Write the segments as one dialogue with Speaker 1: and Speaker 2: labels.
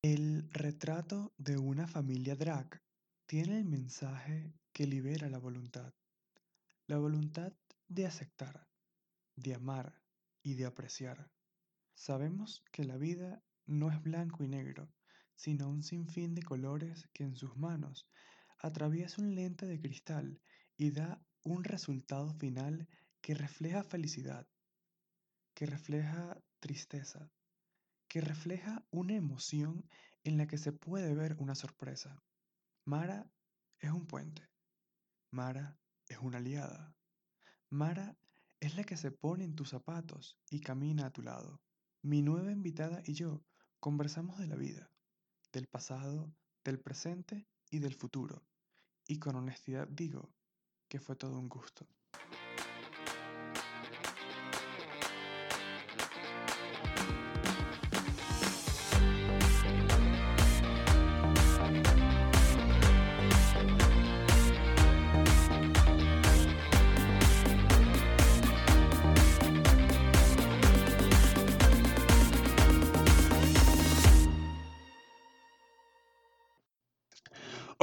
Speaker 1: El retrato de una familia drag tiene el mensaje que libera la voluntad, la voluntad de aceptar, de amar y de apreciar. Sabemos que la vida no es blanco y negro, sino un sinfín de colores que en sus manos atraviesa un lente de cristal y da un resultado final que refleja felicidad, que refleja tristeza, que refleja una emoción en la que se puede ver una sorpresa. Mara es un puente. Mara es una aliada. Mara es la que se pone en tus zapatos y camina a tu lado. Mi nueva invitada y yo conversamos de la vida, del pasado, del presente y del futuro. Y con honestidad digo que fue todo un gusto.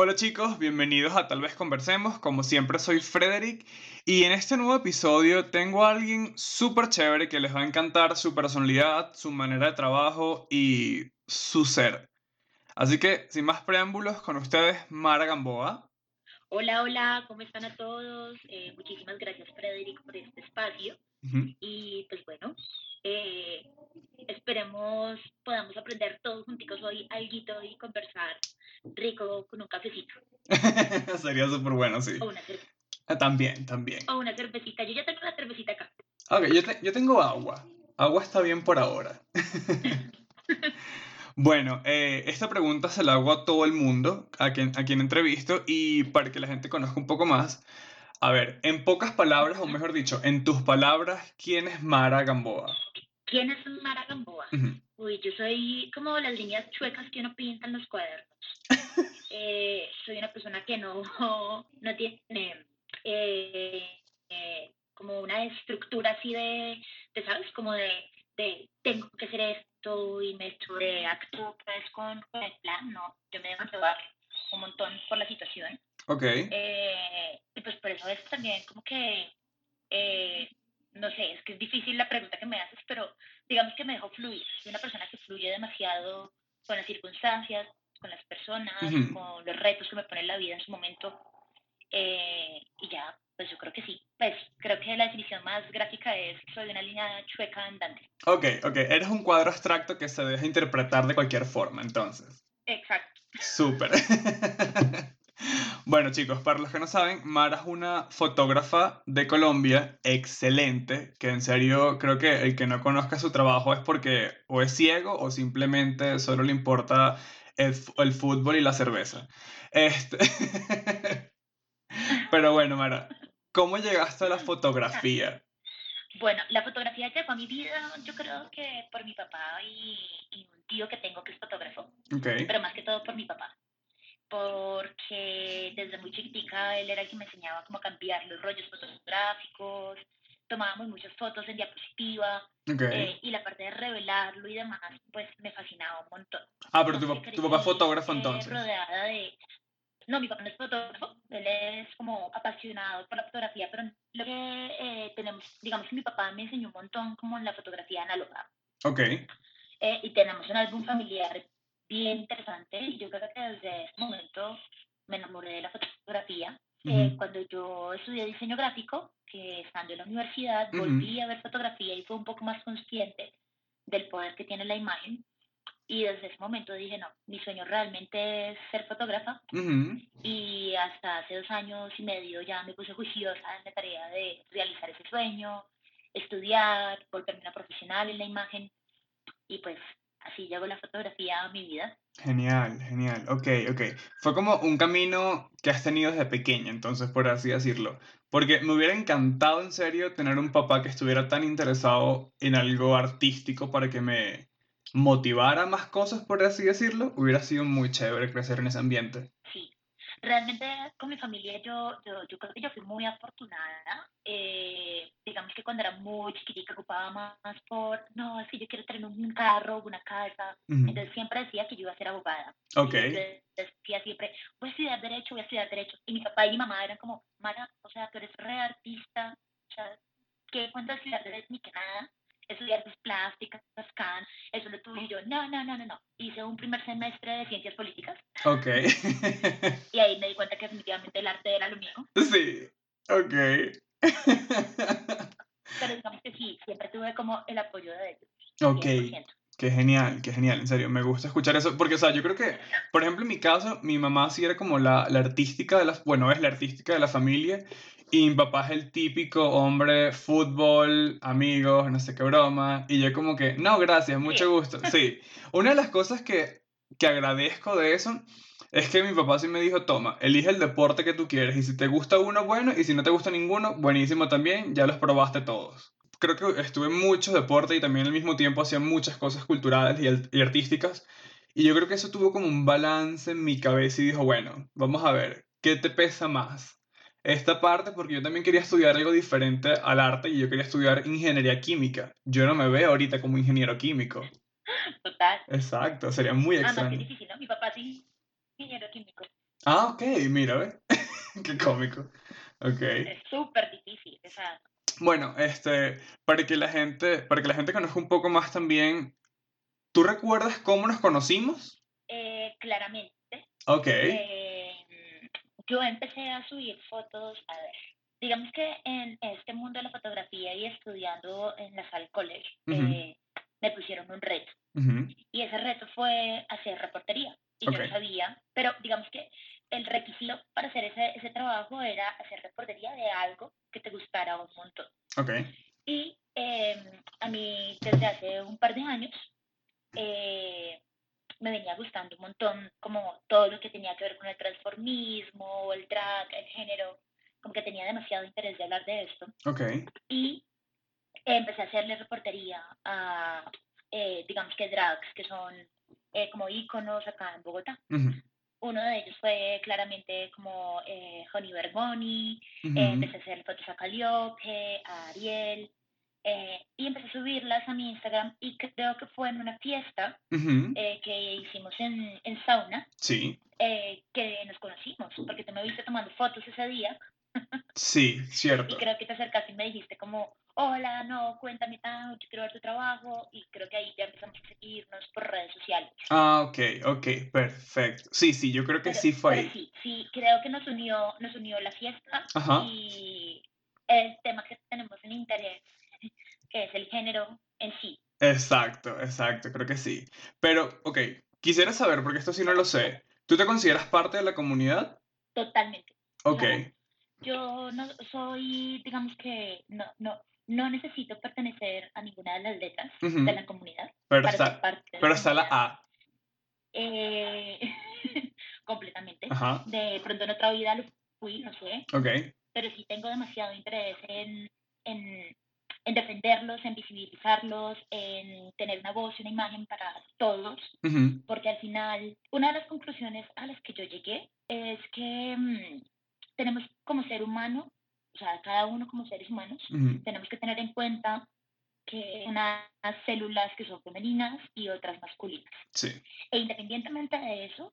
Speaker 1: Hola chicos, bienvenidos a Tal vez Conversemos. Como siempre soy Frederick y en este nuevo episodio tengo a alguien súper chévere que les va a encantar su personalidad, su manera de trabajo y su ser. Así que, sin más preámbulos, con ustedes Mara Gamboa.
Speaker 2: Hola, hola, ¿cómo están a todos? Eh, muchísimas gracias Frederick por este espacio. Y pues bueno, eh, esperemos podamos aprender todos junticos hoy algo y conversar rico con un cafecito.
Speaker 1: Sería súper bueno, sí.
Speaker 2: O una cerveza.
Speaker 1: Ah, también, también.
Speaker 2: O una cervecita. Yo ya tengo la cervecita acá.
Speaker 1: Ok, yo, yo tengo agua. Agua está bien por ahora. bueno, eh, esta pregunta se la hago a todo el mundo, a quien, a quien entrevisto, y para que la gente conozca un poco más. A ver, en pocas palabras, o mejor dicho, en tus palabras, ¿quién es Mara Gamboa?
Speaker 2: ¿Quién es Mara Gamboa? Uy, yo soy como las líneas chuecas que uno pinta en los cuadernos. Eh, soy una persona que no, no tiene eh, eh, como una estructura así de, ¿sabes? Como de, de, tengo que hacer esto y me actúo pues con, con, el plan, no, yo me dejo llevar un montón por la situación.
Speaker 1: Ok.
Speaker 2: y pues por eso es también como que, no sé, es que es difícil la pregunta que me haces, pero digamos que me dejo fluir. Soy una persona que fluye demasiado con las circunstancias, con las personas, con los retos que me pone la vida en su momento. Eh, y ya, pues yo creo que sí. Pues creo que la definición más gráfica es soy una línea chueca andante.
Speaker 1: Ok, ok. Eres un cuadro abstracto que se deja interpretar de cualquier forma, entonces.
Speaker 2: Exacto.
Speaker 1: Súper. Bueno chicos, para los que no saben, Mara es una fotógrafa de Colombia excelente, que en serio creo que el que no conozca su trabajo es porque o es ciego o simplemente solo le importa el, fútbol y la cerveza. Este... Pero bueno, Mara, ¿cómo llegaste a la fotografía?
Speaker 2: Bueno, la fotografía llegó a mi vida, yo creo que por mi papá y, un tío que tengo que es fotógrafo. Pero más que todo por mi papá. Porque desde muy chiquitica él era el que me enseñaba cómo cambiar los rollos fotográficos, tomábamos muchas fotos en diapositiva eh, y la parte de revelarlo y demás, pues me fascinaba un montón.
Speaker 1: Ah, pero tu, tu papá es fotógrafo entonces.
Speaker 2: Rodeada de... No, mi papá no es fotógrafo, él es como apasionado por la fotografía, pero lo que eh, tenemos, digamos que mi papá me enseñó un montón como en la fotografía análoga.
Speaker 1: Ok.
Speaker 2: Eh, y tenemos un álbum familiar bien interesante y yo creo que desde ese momento me enamoré de la fotografía. cuando yo estudié diseño gráfico, que estando en la universidad volví a ver fotografía y fue un poco más consciente del poder que tiene la imagen. Y desde ese momento dije, no, mi sueño realmente es ser fotógrafa. Y hasta hace dos años y medio ya me puse juiciosa en la tarea de realizar ese sueño, estudiar, volverme una profesional en la imagen. Y pues así llegó la fotografía a mi vida.
Speaker 1: Genial, genial. Ok, ok. Fue como un camino que has tenido desde pequeña, entonces, por así decirlo. Porque me hubiera encantado, en serio, tener un papá que estuviera tan interesado en algo artístico para que me motivara más cosas, por así decirlo. Hubiera sido muy chévere crecer en ese ambiente.
Speaker 2: Realmente con mi familia yo, yo, yo creo que yo fui muy afortunada. Eh, digamos que cuando era muy chiquitita ocupaba más por, no, es que yo quiero tener un carro, una casa. Entonces siempre decía que yo iba a ser abogada.
Speaker 1: Ok.
Speaker 2: decía siempre, voy a estudiar derecho, voy a estudiar derecho. Y mi papá y mi mamá eran como, Mara, o sea, tú eres re artista, o sea, ¿qué cuento estudiar derecho ni que nada? Estudiar artes plásticas, CAN, eso lo tuve yo, no, no, no, no, no. Hice un primer semestre de ciencias políticas.
Speaker 1: Ok.
Speaker 2: y ahí me di cuenta que definitivamente el arte era lo mío.
Speaker 1: Sí, ok.
Speaker 2: Pero digamos que sí, siempre tuve como el apoyo de ellos.
Speaker 1: Ok. Qué genial, qué genial, en serio, me gusta escuchar eso, porque, o sea, yo creo que, por ejemplo, en mi caso, mi mamá sí era como la, la artística de las, bueno, es la artística de la familia, y mi papá es el típico hombre, fútbol, amigos, no sé qué broma. Y yo como que, no, gracias, mucho gusto. Sí. Una de las cosas que, que agradezco de eso es que mi papá sí me dijo, toma, elige el deporte que tú quieres. Y si te gusta uno, bueno. Y si no te gusta ninguno, buenísimo también. Ya los probaste todos. Creo que estuve en muchos deportes y también al mismo tiempo hacía muchas cosas culturales y, y artísticas. Y yo creo que eso tuvo como un balance en mi cabeza y dijo, bueno, vamos a ver, ¿qué te pesa más? Esta parte porque yo también quería estudiar algo diferente al arte y yo quería estudiar ingeniería química. Yo no me veo ahorita como ingeniero químico.
Speaker 2: Total.
Speaker 1: Exacto, sería muy extraño.
Speaker 2: Ah, no, difícil, ¿no? Mi papá sí ingeniero químico.
Speaker 1: Ah, ok, mira, ¿ves? Qué cómico. Ok.
Speaker 2: Es súper difícil,
Speaker 1: Bueno, este, para que la gente, para que la gente conozca un poco más también, ¿tú recuerdas cómo nos conocimos?
Speaker 2: Eh, claramente.
Speaker 1: Ok.
Speaker 2: Eh, yo empecé a subir fotos, a ver, digamos que en este mundo de la fotografía y estudiando en la sala college, eh, me pusieron un reto. Y ese reto fue hacer reportería. Y yo lo sabía, pero digamos que el requisito para hacer ese, ese trabajo era hacer reportería de algo que te gustara un montón.
Speaker 1: Okay.
Speaker 2: Y em, a mí desde hace un par de años eh, me venía gustando un montón como todo lo que tenía que ver con el transformismo, el drag, el género, como que tenía demasiado interés de hablar de esto.
Speaker 1: Okay.
Speaker 2: Y empecé a hacerle reportería a, eh, digamos que drags, que son eh, como íconos acá en Bogotá. Uno de ellos fue claramente como eh, Honey Bergoni, empecé a hacer fotos a Calliope, a Ariel, eh, y empecé a subirlas a mi Instagram y creo que fue en una fiesta eh, que hicimos en, en sauna
Speaker 1: sí.
Speaker 2: Eh, que nos conocimos, porque tú me viste tomando fotos ese día.
Speaker 1: sí, cierto.
Speaker 2: Y creo que te acercaste y me dijiste como, hola, no, cuéntame tanto, quiero ver tu trabajo. Y creo que ahí ya empezamos a seguirnos por redes sociales.
Speaker 1: Ah, ok, ok, perfecto. Sí, sí, yo creo que sí fue ahí.
Speaker 2: Sí, sí, creo que nos unió, nos unió la fiesta y el tema que tenemos en interés que es el género en sí.
Speaker 1: Exacto, exacto, creo que sí. Pero, ok, quisiera saber, porque esto sí no lo sé, ¿tú te consideras parte de la comunidad?
Speaker 2: Totalmente.
Speaker 1: Ok.
Speaker 2: yo no soy, digamos que, no, no, no necesito pertenecer a ninguna de las letras de la comunidad.
Speaker 1: Pero, está, pero está la A.
Speaker 2: Eh, completamente. De pronto en otra vida lo fui, no sé.
Speaker 1: Ok.
Speaker 2: Pero sí tengo demasiado interés en, en en defenderlos, en visibilizarlos, en tener una voz y una imagen para todos, porque al final una de las conclusiones a las que yo llegué es que mm, tenemos como ser humano, o sea, cada uno como seres humanos, tenemos que tener en cuenta que unas células que son femeninas y otras masculinas.
Speaker 1: Sí.
Speaker 2: E independientemente de eso,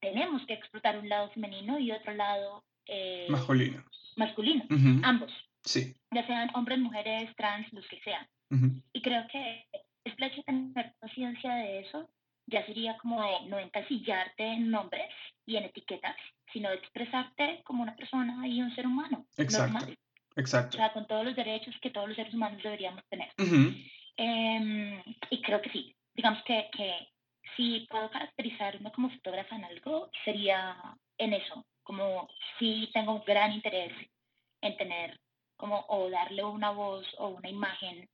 Speaker 2: tenemos que explotar un lado femenino y otro lado eh,
Speaker 1: masculino.
Speaker 2: Masculino, ambos.
Speaker 1: Sí.
Speaker 2: Ya sean hombres, mujeres, trans, los que sean. Y creo que es hecho tener conciencia de eso ya sería como no encasillarte en nombres y en etiquetas, sino expresarte como una persona y un ser humano.
Speaker 1: Exacto.
Speaker 2: Normal.
Speaker 1: Exacto.
Speaker 2: O sea, con todos los derechos que todos los seres humanos deberíamos tener. Em, y creo que sí. Digamos que, que si puedo caracterizarme como fotógrafa en algo, sería en eso. Como si tengo un gran interés en tener como o darle una voz o una imagen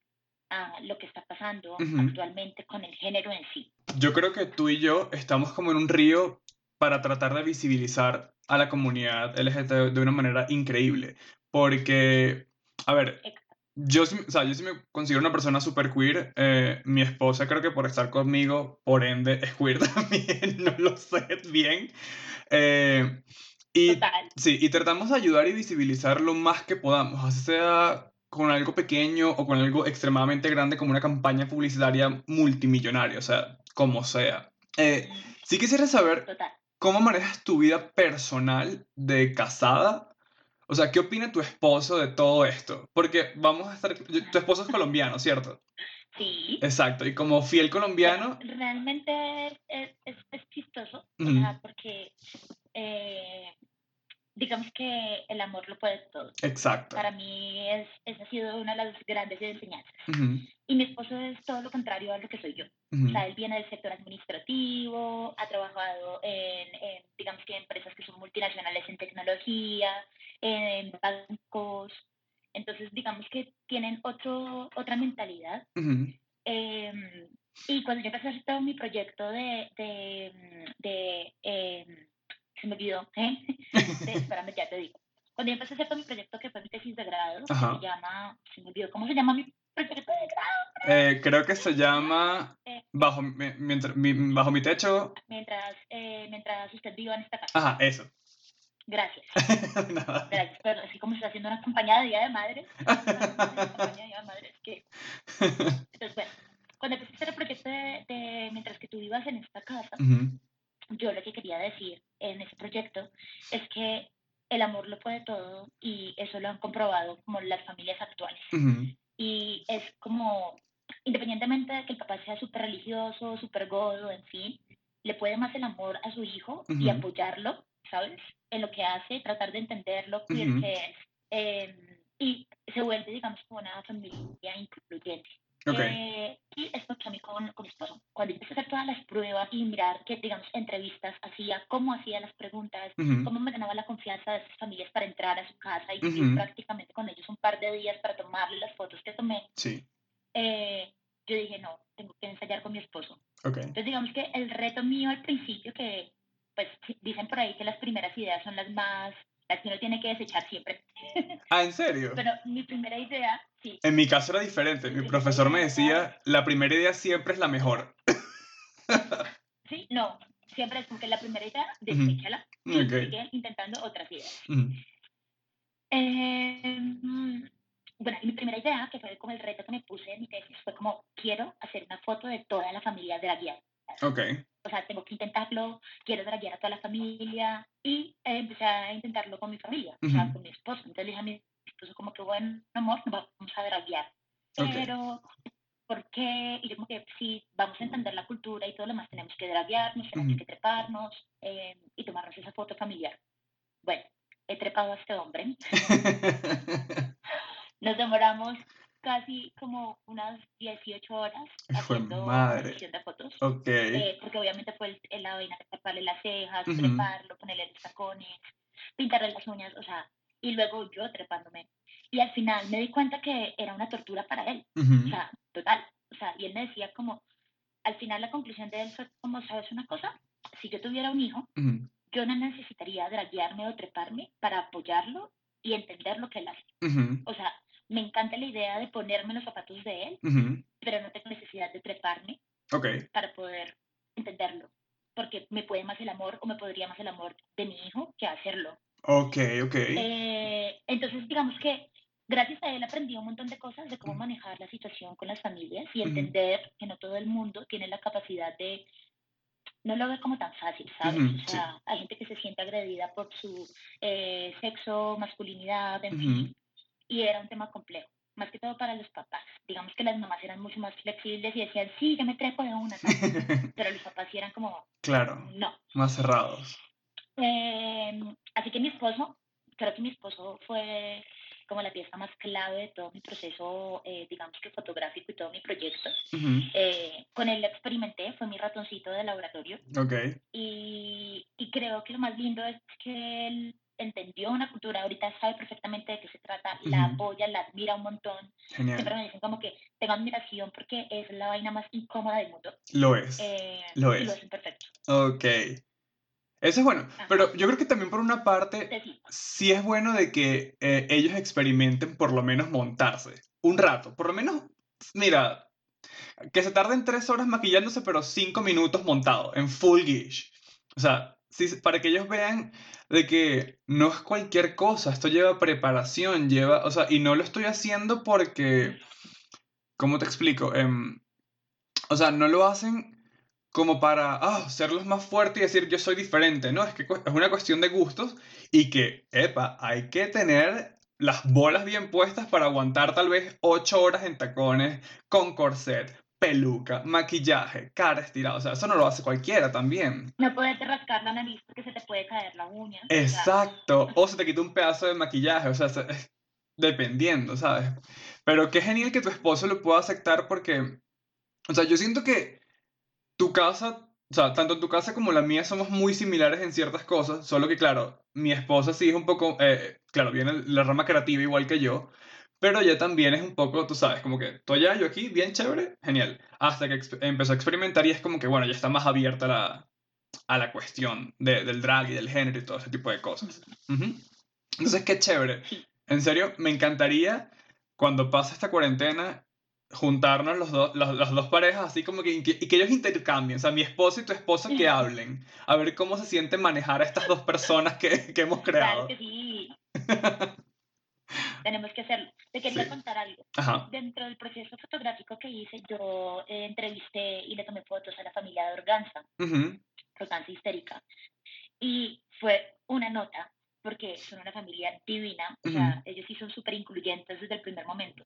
Speaker 2: a lo que está pasando actualmente con el género en sí.
Speaker 1: Yo creo que tú y yo estamos como en un río para tratar de visibilizar a la comunidad LGTB de una manera increíble, porque, a ver, yo, o sea, yo sí me considero una persona súper queer. Eh, mi esposa creo que por estar conmigo, por ende, es queer también, no lo sé bien. Eh, Y,
Speaker 2: Total.
Speaker 1: Sí, y tratamos de ayudar y visibilizar lo más que podamos, así sea con algo pequeño o con algo extremadamente grande como una campaña publicitaria multimillonaria, o sea, como sea. Eh, sí quisiera saber
Speaker 2: Total.
Speaker 1: cómo manejas tu vida personal de casada. O sea, ¿qué opina tu esposo de todo esto? Porque vamos a estar... Tu esposo es colombiano, ¿cierto?
Speaker 2: Sí.
Speaker 1: Exacto, y como fiel colombiano...
Speaker 2: Realmente es, es, es chistoso, o
Speaker 1: Ujú.
Speaker 2: sea, porque eh, digamos que el amor lo puede todo.
Speaker 1: Exacto.
Speaker 2: Para mí es, esa ha sido una de las grandes enseñanzas. Y mi esposo es todo lo contrario a lo que soy yo. O sea, él viene del sector administrativo, ha trabajado en, en, digamos que empresas que son multinacionales en tecnología, en bancos. Entonces, digamos que tienen otro, otra mentalidad. Eh, y cuando yo empecé a hacer todo mi proyecto de, de, de eh, se me olvidó, ¿eh? De- espérame, ya te digo. Cuando yo empecé a hacer todo mi proyecto, que fue mi tesis de grado, que se llama, se me olvidó, ¿cómo se llama mi proyecto de grado?
Speaker 1: Eh, creo que se llama
Speaker 2: Eh.
Speaker 1: Bajo mi, mientras- mi- bajo mi techo.
Speaker 2: Mientras, eh, mientras usted viva en esta casa.
Speaker 1: Ajá, eso.
Speaker 2: Gracias.
Speaker 1: Nada.
Speaker 2: Gracias, pero así como se está haciendo una campaña de Día de Madres, una campaña de Día de Madres, que Entonces, bueno, cuando empecé a hacer el proyecto de, de Mientras que tú vivas en esta casa,
Speaker 1: Ujú,
Speaker 2: yo lo que quería decir en ese proyecto es que el amor lo puede todo y eso lo han comprobado como las familias actuales.
Speaker 1: ujú,
Speaker 2: Y es como, independientemente de que el papá sea súper religioso, súper godo, en fin, le puede más el amor a su hijo y apoyarlo, ¿sabes? En lo que hace, tratar de entenderlo, que es. eh, y se vuelve, digamos, como una familia incluyente.
Speaker 1: Ok.
Speaker 2: Eh, y esto mí con, con mi esposo. Cuando empecé a hacer todas las pruebas y mirar que, digamos, entrevistas hacía, cómo hacía las preguntas, cómo me ganaba la confianza de esas familias para entrar a su casa y vivir
Speaker 1: Ujú.
Speaker 2: prácticamente con ellos un par de días para tomarle las fotos que tomé,
Speaker 1: Sí.
Speaker 2: eh, yo dije, no, tengo que ensayar con mi esposo.
Speaker 1: Ok.
Speaker 2: Entonces, digamos que el reto mío al principio, que pues dicen por ahí que las primeras ideas son las más, las que uno tiene que desechar siempre.
Speaker 1: Ah, ¿en serio?
Speaker 2: Pero mi primera idea, sí,
Speaker 1: En mi caso era diferente. Mi profesor me decía, la primera idea siempre es la mejor.
Speaker 2: sí, no, siempre es como que la primera idea,
Speaker 1: Ujú.
Speaker 2: deséchala y sigue intentando otras ideas. Eh, mm, bueno, mi primera idea, que fue como el reto que me puse en mi tesis, fue como, quiero hacer una foto de toda la familia dragueada.
Speaker 1: Ok.
Speaker 2: O sea, tengo que intentarlo, quiero draguear a toda la familia, y eh, empecé a intentarlo con mi familia, o sea, con mi esposo. Entonces le dije a mi esposo como que, bueno, amor, nos vamos a draguear.
Speaker 1: Ok.
Speaker 2: Pero, ¿por qué? Y yo como que, sí, vamos a entender la cultura y todo lo demás, tenemos que draguearnos, tenemos
Speaker 1: Ujú.
Speaker 2: que treparnos eh, y tomarnos esa foto familiar. Bueno, he trepado a este hombre, nos demoramos casi como unas 18 horas haciendo
Speaker 1: madre.
Speaker 2: sesión de fotos.
Speaker 1: ok.
Speaker 2: eh, porque obviamente fue el, el- la vaina de taparle las cejas,
Speaker 1: Ujú.
Speaker 2: treparlo, ponerle los tacones, pintarle las uñas, o sea, y luego yo trepándome. Y al final me di cuenta que era una tortura para él, o
Speaker 1: Ujú,
Speaker 2: sea, total. O sea, y él me decía como, al final la conclusión de él fue como, ¿sabes una cosa? Si yo tuviera un hijo,
Speaker 1: ujú,
Speaker 2: yo no necesitaría draguearme o treparme para apoyarlo y entender lo que él hace. O sea, me encanta la idea de ponerme los zapatos de él,
Speaker 1: ujú.
Speaker 2: pero no tengo necesidad de treparme
Speaker 1: Ok.
Speaker 2: para poder entenderlo. Porque me puede más el amor o me podría más el amor de mi hijo que hacerlo.
Speaker 1: Ok, ok.
Speaker 2: Eh, entonces, digamos que gracias a él aprendí un montón de cosas de cómo manejar la situación con las familias y entender que no todo el mundo tiene la capacidad de no lo ve como tan fácil, ¿sabes?
Speaker 1: Ujú,
Speaker 2: o sea, hay gente que se siente agredida por su eh, sexo, masculinidad, en fin,
Speaker 1: Ujú.
Speaker 2: Y era un tema complejo, más que todo para los papás. Digamos que las mamás eran mucho más flexibles y decían, sí, yo me trepo de una, tal. pero los papás sí eran como,
Speaker 1: claro,
Speaker 2: no.
Speaker 1: más cerrados.
Speaker 2: Eh, así que mi esposo, creo que mi esposo fue como la pieza más clave de todo mi proceso, eh, digamos que fotográfico y todo mi proyecto. Eh, con él experimenté, fue mi ratoncito de laboratorio
Speaker 1: Ok.
Speaker 2: y, y creo que lo más lindo es que él entendió una cultura, ahorita sabe perfectamente de qué se trata, la
Speaker 1: Ujú.
Speaker 2: apoya, la admira un montón. Siempre
Speaker 1: Genial.
Speaker 2: me dicen como que tengo admiración porque es la vaina más incómoda del mundo.
Speaker 1: Lo es.
Speaker 2: Eh,
Speaker 1: Lo
Speaker 2: y lo
Speaker 1: es.
Speaker 2: hacen perfecto.
Speaker 1: Ok. Eso es bueno.
Speaker 2: Ajá.
Speaker 1: Pero yo creo que también por una parte,
Speaker 2: sí,
Speaker 1: sí es bueno de que eh, ellos experimenten por lo menos montarse. Un rato. Por lo menos, mira, que se tarden tres horas maquillándose, pero cinco minutos montado, en full guish. O sea, sí, para que ellos vean de que no es cualquier cosa, esto lleva preparación, lleva, o sea, y no lo estoy haciendo porque, ¿cómo te explico? Em, o sea, no lo hacen como para ah, ser los más fuertes y decir yo soy diferente, no, es que es una cuestión de gustos y que, epa, hay que tener las bolas bien puestas para aguantar tal vez ocho horas en tacones, con corset, peluca, maquillaje, cara estirada. O sea, eso no lo hace cualquiera también.
Speaker 2: No puedes rascar la nariz porque se te puede caer la uña.
Speaker 1: Exacto. O, se te quita un pedazo de maquillaje. O sea, dependiendo, ¿sabes? Pero qué genial que tu esposo lo pueda aceptar porque, o sea, yo siento que tu casa o sea, tanto tu casa como la mía somos muy similares en ciertas cosas, solo que claro, mi esposa sí es un poco, eh, claro, viene la rama creativa igual que yo, pero ella también es un poco, tú sabes, como que allá, yo aquí, bien chévere, genial. Hasta que empezó a experimentar y es como que, bueno, ya está más abierta la, a la cuestión de, del drag y del género y todo ese tipo de cosas. Entonces, qué chévere. En serio, me encantaría cuando pase esta cuarentena juntarnos los dos, las dos parejas así como que, y que ellos intercambien, o sea, mi esposo y tu esposa que hablen, a ver cómo se siente manejar a estas dos personas que, que hemos creado.
Speaker 2: Claro que sí. Tenemos que hacerlo. Te quería contar algo. Dentro del proceso fotográfico que hice, yo eh, entrevisté y le tomé fotos a la familia de Organza, Organza histérica. Y fue una nota, porque son una familia divina, o sea, ellos sí son súper incluyentes desde el primer momento.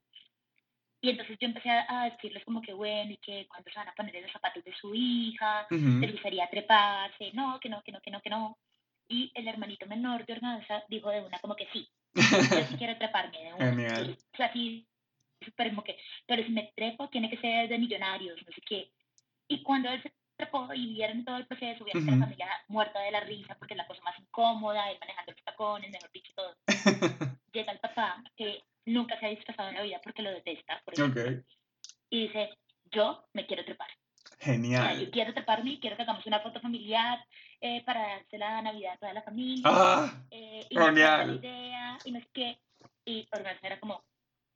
Speaker 2: Y entonces yo empecé a, decirles como que bueno, y que cuando se van a poner en los zapatos de su hija, uh -huh. gustaría treparse, no, que no, que no, que no, que no. Y el hermanito menor de Organza dijo de una como que sí, yo sí quiero treparme.
Speaker 1: Genial.
Speaker 2: O sea, como que, pero si me trepo tiene que ser de millonarios, no sé qué. Y cuando él se trepó y vieron todo el proceso, vieron uh -huh. la familia muerta de la risa porque es la cosa más incómoda, él manejando los tacones, mejor dicho, todo. Llega el papá, que nunca se ha disfrazado en la vida porque lo detesta. Por ejemplo, Y dice, yo me quiero trepar.
Speaker 1: Genial.
Speaker 2: Quiero quiero que hagamos una foto familiar eh, para darse la Navidad a toda la familia.
Speaker 1: Ah,
Speaker 2: eh, y
Speaker 1: genial.
Speaker 2: La idea, y no sé qué. Y Organza era como,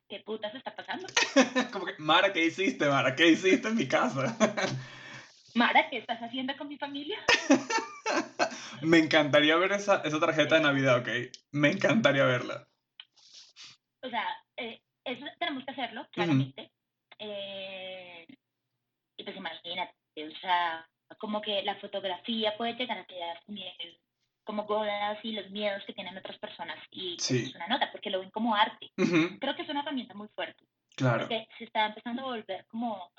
Speaker 2: ¿qué putas está pasando?
Speaker 1: como que, Mara, ¿qué hiciste, Mara? ¿Qué hiciste en mi casa?
Speaker 2: Mara, ¿qué estás haciendo con mi familia?
Speaker 1: Me encantaría ver esa, esa tarjeta de Navidad, ok. Me encantaría verla
Speaker 2: o sea, eh, eso tenemos que hacerlo, claramente. Uh -huh. eh, y pues imagínate, o sea, como que la fotografía puede llegar a quedar como bodas y los miedos que tienen otras personas y
Speaker 1: sí.
Speaker 2: es una nota porque lo ven como arte.
Speaker 1: Uh -huh.
Speaker 2: Creo que es una herramienta muy fuerte.
Speaker 1: Claro.
Speaker 2: Porque se está empezando a volver como,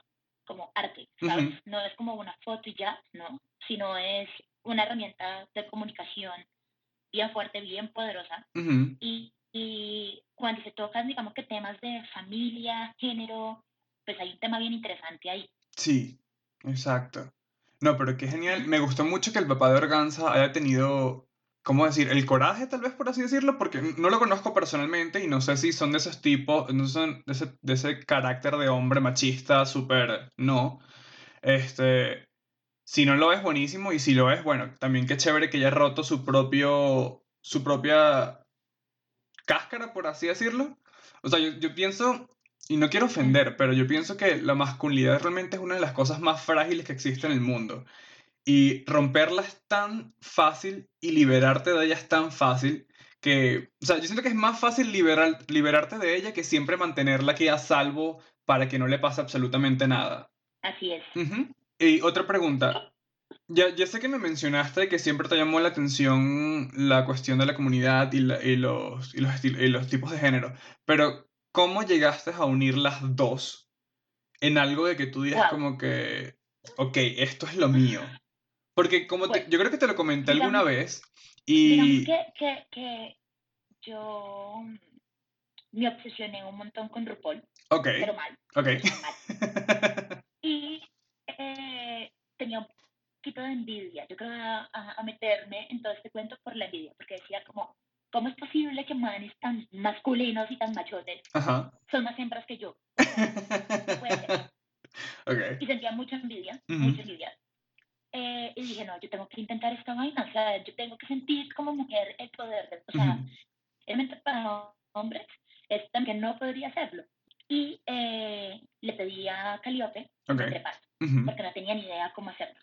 Speaker 2: como arte, ¿sabes? Uh -huh. No es como una foto y ya, no, sino es una herramienta de comunicación bien fuerte, bien poderosa. Y y cuando se tocan, digamos que temas de familia, género, pues hay un tema bien interesante ahí.
Speaker 1: Sí, exacto. No, pero qué genial. Me gustó mucho que el papá de Organza haya tenido, ¿cómo decir? El coraje, tal vez por así decirlo, porque no lo conozco personalmente y no sé si son de esos tipos, no son de ese, ese carácter de hombre machista, súper, no. Este, si no lo es, buenísimo, y si lo es, bueno, también qué chévere que haya roto su propio, su propia cáscara, por así decirlo. O sea, yo, pienso, y no quiero ofender, pero yo pienso que la masculinidad realmente es una de las cosas más frágiles que existe en el mundo. Y romperla es tan fácil y liberarte de ella es tan fácil que, o sea, yo siento que es más fácil liberar, liberarte de ella que siempre mantenerla aquí a salvo para que no le pase absolutamente nada.
Speaker 2: Así es.
Speaker 1: Uh -huh. Y otra pregunta, ya, ya sé que me mencionaste que siempre te llamó la atención la cuestión de la comunidad y, la, y, los, y, los, y los tipos de género, pero ¿cómo llegaste a unir las dos en algo de que tú digas wow. como que, ok, esto es lo mío? Porque como te, yo creo que te lo comenté digamos, alguna vez y...
Speaker 2: Que, que, que, yo me obsesioné un montón con RuPaul,
Speaker 1: okay.
Speaker 2: pero mal.
Speaker 1: Ok.
Speaker 2: Mal. y eh, tenía un poquito de envidia. Yo creo a, a, a, meterme en todo este cuento por la envidia, porque decía como, ¿cómo es posible que manes tan masculinos y tan machotes
Speaker 1: Ajá.
Speaker 2: son más hembras que yo?
Speaker 1: Okay.
Speaker 2: Y sentía mucha envidia, uh -huh. mucha envidia. Eh, y dije, no, yo tengo que intentar esta vaina, o sea, yo tengo que sentir como mujer el poder, de, o sea, uh -huh. realmente para hombres, es también no podría hacerlo. Y eh, le pedí a Caliope
Speaker 1: okay.
Speaker 2: trepar,
Speaker 1: uh -huh.
Speaker 2: porque no tenía ni idea cómo hacerlo.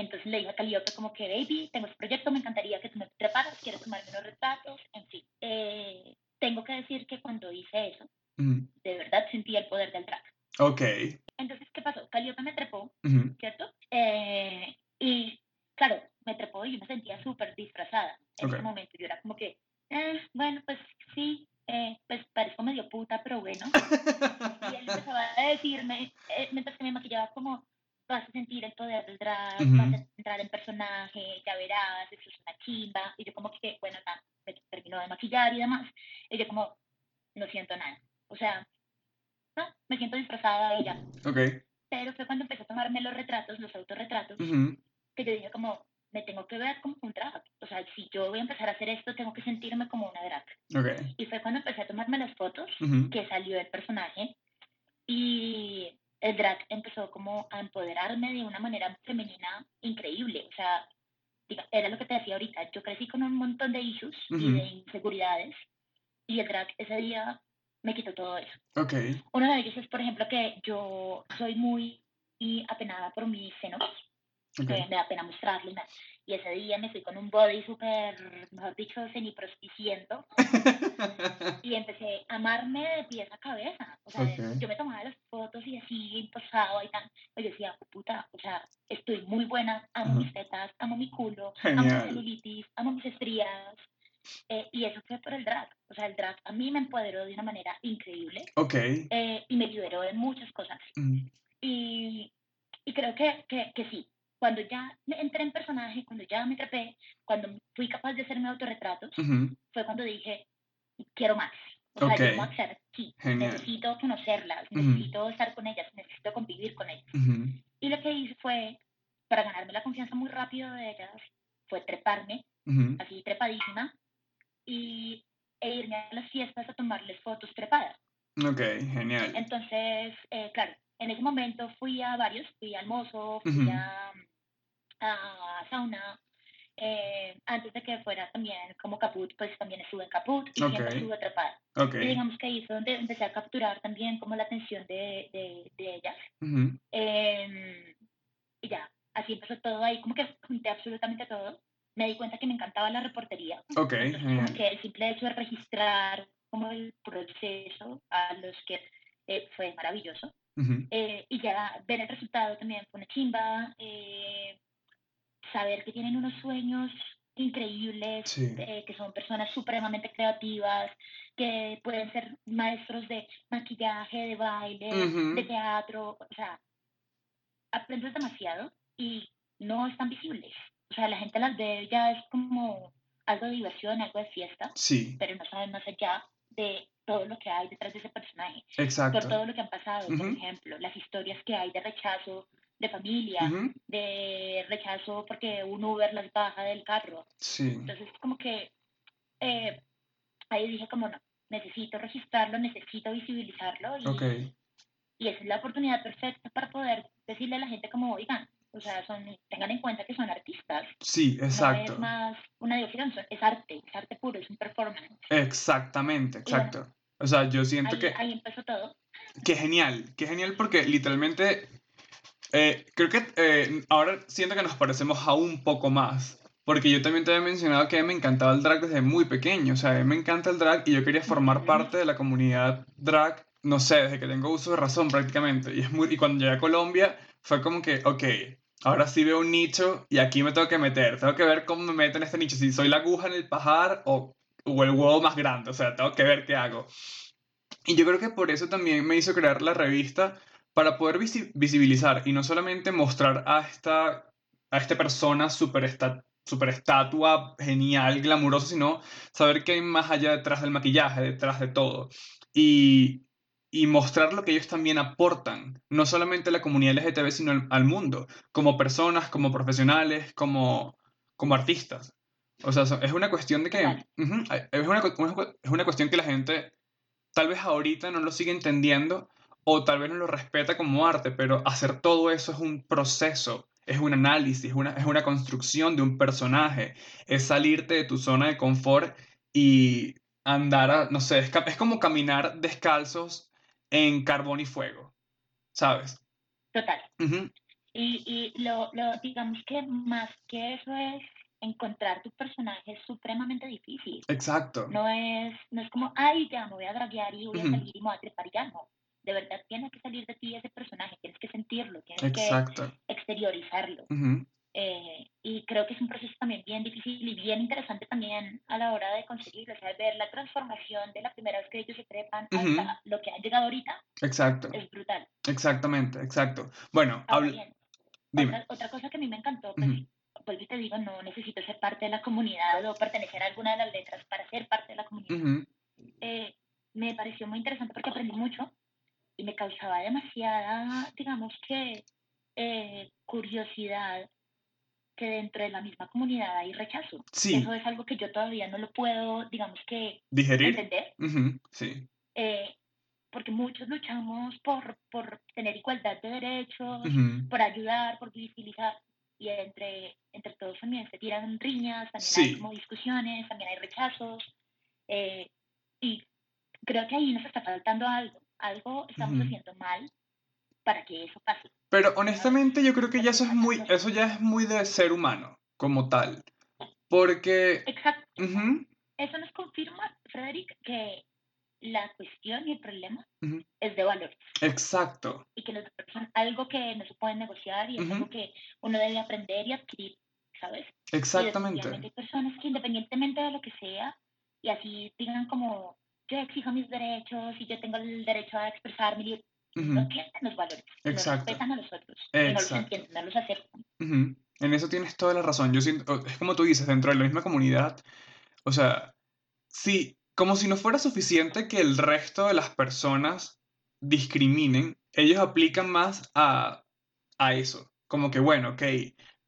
Speaker 2: Entonces le dije a Calliope como que, baby, tengo este proyecto, me encantaría que tú me preparas, quiero tomarme unos retratos, en fin. Eh, tengo que decir que cuando hice eso, de verdad sentí el poder del drag.
Speaker 1: Ok.
Speaker 2: Entonces, ¿qué pasó? Calliope me trepó, ¿cierto? Eh, y claro, me trepó y yo me sentía súper disfrazada en ese momento. Yo era como que, eh, bueno, pues sí, eh, pues parezco medio puta, pero bueno. y él empezaba a decirme, eh, mientras que me maquillaba como, vas a sentir el poder del drag, vas a entrar en personaje, ya verás, eso es una chimba. Y yo como que, bueno, me terminó de maquillar y demás. Y yo como, no siento nada. O sea, no, me siento disfrazada y ya.
Speaker 1: Okay.
Speaker 2: Pero fue cuando empecé a tomarme los retratos, los autorretratos, que yo dije como, me tengo que ver como un drag. O sea, si yo voy a empezar a hacer esto, tengo que sentirme como una drag.
Speaker 1: Okay.
Speaker 2: Y fue cuando empecé a tomarme las fotos que salió el personaje y el drag empezó como a empoderarme de una manera femenina increíble. O sea, era lo que te decía ahorita. Yo crecí con un montón de issues y de inseguridades y el drag ese día me quitó todo eso.
Speaker 1: Okay.
Speaker 2: Uno de ellos es, por ejemplo, que yo soy muy apenada por mis senos me da pena mostrarlo. Y ese día me fui con un body súper, mejor dicho, semiprosticiendo. y empecé a amarme de pies a cabeza. O sea, yo me tomaba las fotos y así, posado y tal. Pues yo decía, puta, o sea, estoy muy buena, amo mis tetas, amo mi culo, amo mi celulitis, amo mis estrías. Eh, y eso fue por el drag. O sea, el drag a mí me empoderó de una manera increíble.
Speaker 1: Ok.
Speaker 2: Eh, y me liberó de muchas cosas. Mm. Y, y creo que, que, que sí, cuando ya me entré en personaje, cuando ya me trepé, cuando fui capaz de hacerme autorretratos, fue cuando dije, quiero más. O sea, yo aquí. Necesito conocerlas, necesito estar con ellas, necesito convivir con ellas. Y lo que hice fue, para ganarme la confianza muy rápido de ellas, fue treparme, así trepadísima, y, e irme a las fiestas a tomarles fotos trepadas.
Speaker 1: Ok, genial.
Speaker 2: Entonces, eh, claro, en ese momento fui a varios, fui al mozo, fui a a sauna. Eh, antes de que fuera también como Caput, pues también estuve en Caput y siempre estuve atrapada. Y digamos que ahí fue donde empecé a capturar también como la atención de, de, de ellas. Em, y ya, así empezó todo ahí, como que junté absolutamente todo. Me di cuenta que me encantaba la reportería.
Speaker 1: Okay.
Speaker 2: que el simple hecho de registrar como el proceso a los que eh, fue maravilloso. Eh, y ya ver el resultado también fue una chimba. Saber que tienen unos sueños increíbles, eh, que son personas supremamente creativas, que pueden ser maestros de maquillaje, de baile, de teatro, o sea, aprendes demasiado y no están visibles. O sea, la gente las ve ya es como algo de diversión, algo de fiesta,
Speaker 1: sí.
Speaker 2: pero no saben más allá de todo lo que hay detrás de ese personaje.
Speaker 1: Exacto.
Speaker 2: Por todo lo que han pasado, por ejemplo, las historias que hay de rechazo, de familia, de rechazo porque un Uber las baja del carro.
Speaker 1: Sí.
Speaker 2: Entonces, como que eh, ahí dije como no, necesito registrarlo, necesito visibilizarlo y, y esa es la oportunidad perfecta para poder decirle a la gente como, oigan, o sea, son, tengan en cuenta que son artistas.
Speaker 1: Sí, exacto.
Speaker 2: No es más una diversión, es arte, es arte puro, es un performance.
Speaker 1: Exactamente, exacto. o sea, yo siento que...
Speaker 2: Ahí empezó todo.
Speaker 1: Qué genial, qué genial porque literalmente eh, creo que eh, ahora siento que nos parecemos aún un poco más. Porque yo también te había mencionado que me encantaba el drag desde muy pequeño. O sea, a mí me encanta el drag y yo quería formar parte de la comunidad drag, no sé, desde que tengo uso de razón prácticamente. Y, es muy, y cuando llegué a Colombia fue como que, ok, ahora sí veo un nicho y aquí me tengo que meter. Tengo que ver cómo me meto en este nicho. Si soy la aguja en el pajar o, o el huevo más grande. O sea, tengo que ver qué hago. Y yo creo que por eso también me hizo crear la revista para poder visibilizar y no solamente mostrar a esta, a esta persona super, super estatua, genial, glamurosa, sino saber qué hay más allá detrás del maquillaje, detrás de todo. Y, y mostrar lo que ellos también aportan, no solamente a la comunidad LGTB, sino al, mundo, como personas, como profesionales, como, como artistas. O sea, es una cuestión de que... es, una, es una cuestión que la gente tal vez ahorita no lo sigue entendiendo, o tal vez no lo respeta como arte, pero hacer todo eso es un proceso, es un análisis, es una, es una construcción de un personaje, es salirte de tu zona de confort y andar a, no sé, es, es como caminar descalzos en carbón y fuego, ¿sabes?
Speaker 2: Total. Y, y lo, lo, digamos que más que eso es encontrar tu personaje es supremamente difícil.
Speaker 1: Exacto.
Speaker 2: No es, no es como, ay, ya me voy a draguear y voy a
Speaker 1: Ujú.
Speaker 2: salir y me voy a trepar y ya no. De verdad tiene que salir de ti ese personaje, tienes que sentirlo, tienes
Speaker 1: Exacto.
Speaker 2: que exteriorizarlo.
Speaker 1: Ujú.
Speaker 2: Eh, y creo que es un proceso también bien difícil y bien interesante también a la hora de conseguirlo, o sea, ver la transformación de la primera vez que ellos se trepan
Speaker 1: Ujú.
Speaker 2: hasta lo que ha llegado ahorita
Speaker 1: Exacto.
Speaker 2: es brutal.
Speaker 1: Exactamente, exacto. Bueno,
Speaker 2: Ahora
Speaker 1: habl-
Speaker 2: bien,
Speaker 1: dime.
Speaker 2: otra, otra cosa que a mí me encantó, pues,
Speaker 1: Ujú.
Speaker 2: vuelvo y te digo, no necesito ser parte de la comunidad o pertenecer a alguna de las letras para ser parte de la comunidad.
Speaker 1: Ujú.
Speaker 2: Eh, me pareció muy interesante porque aprendí mucho y me causaba demasiada, digamos que, eh, curiosidad que dentro de la misma comunidad hay rechazo.
Speaker 1: Sí.
Speaker 2: Eso es algo que yo todavía no lo puedo, digamos que,
Speaker 1: Digerir.
Speaker 2: entender,
Speaker 1: Ujú. Sí.
Speaker 2: eh, porque muchos luchamos por, por tener igualdad de derechos,
Speaker 1: Ujú.
Speaker 2: por ayudar, por visibilizar, y entre, entre todos también se tiran riñas, también
Speaker 1: Sí.
Speaker 2: hay como discusiones, también hay rechazos, eh, y creo que ahí nos está faltando algo, algo estamos
Speaker 1: Ujú.
Speaker 2: haciendo mal para que eso pase.
Speaker 1: Pero honestamente yo creo que ya eso es muy, eso ya es muy de ser humano, como tal. Porque...
Speaker 2: Exacto,
Speaker 1: ujú,
Speaker 2: eso nos confirma, Frederick, que la cuestión y el problema
Speaker 1: Ujú.
Speaker 2: es de valores.
Speaker 1: Exacto.
Speaker 2: y que los son algo que no se pueden negociar y es algo que uno debe aprender y adquirir, ¿sabes? Y
Speaker 1: Exactamente.
Speaker 2: definitivamente hay personas que independientemente de lo que sea, y así digan como, yo exijo mis derechos y yo tengo el derecho a expresarme, y
Speaker 1: Ujú,
Speaker 2: no entienden los valores, no
Speaker 1: Exacto.
Speaker 2: respetan a los otros, y no los
Speaker 1: Exacto.
Speaker 2: entienden, no los aceptan.
Speaker 1: ujú. En eso tienes toda la razón. Yo siento, es como tú dices, dentro de la misma comunidad, o sea, sí, como si no fuera suficiente que el resto de las personas discriminen, ellos aplican más a, a eso. Como que, bueno, ok,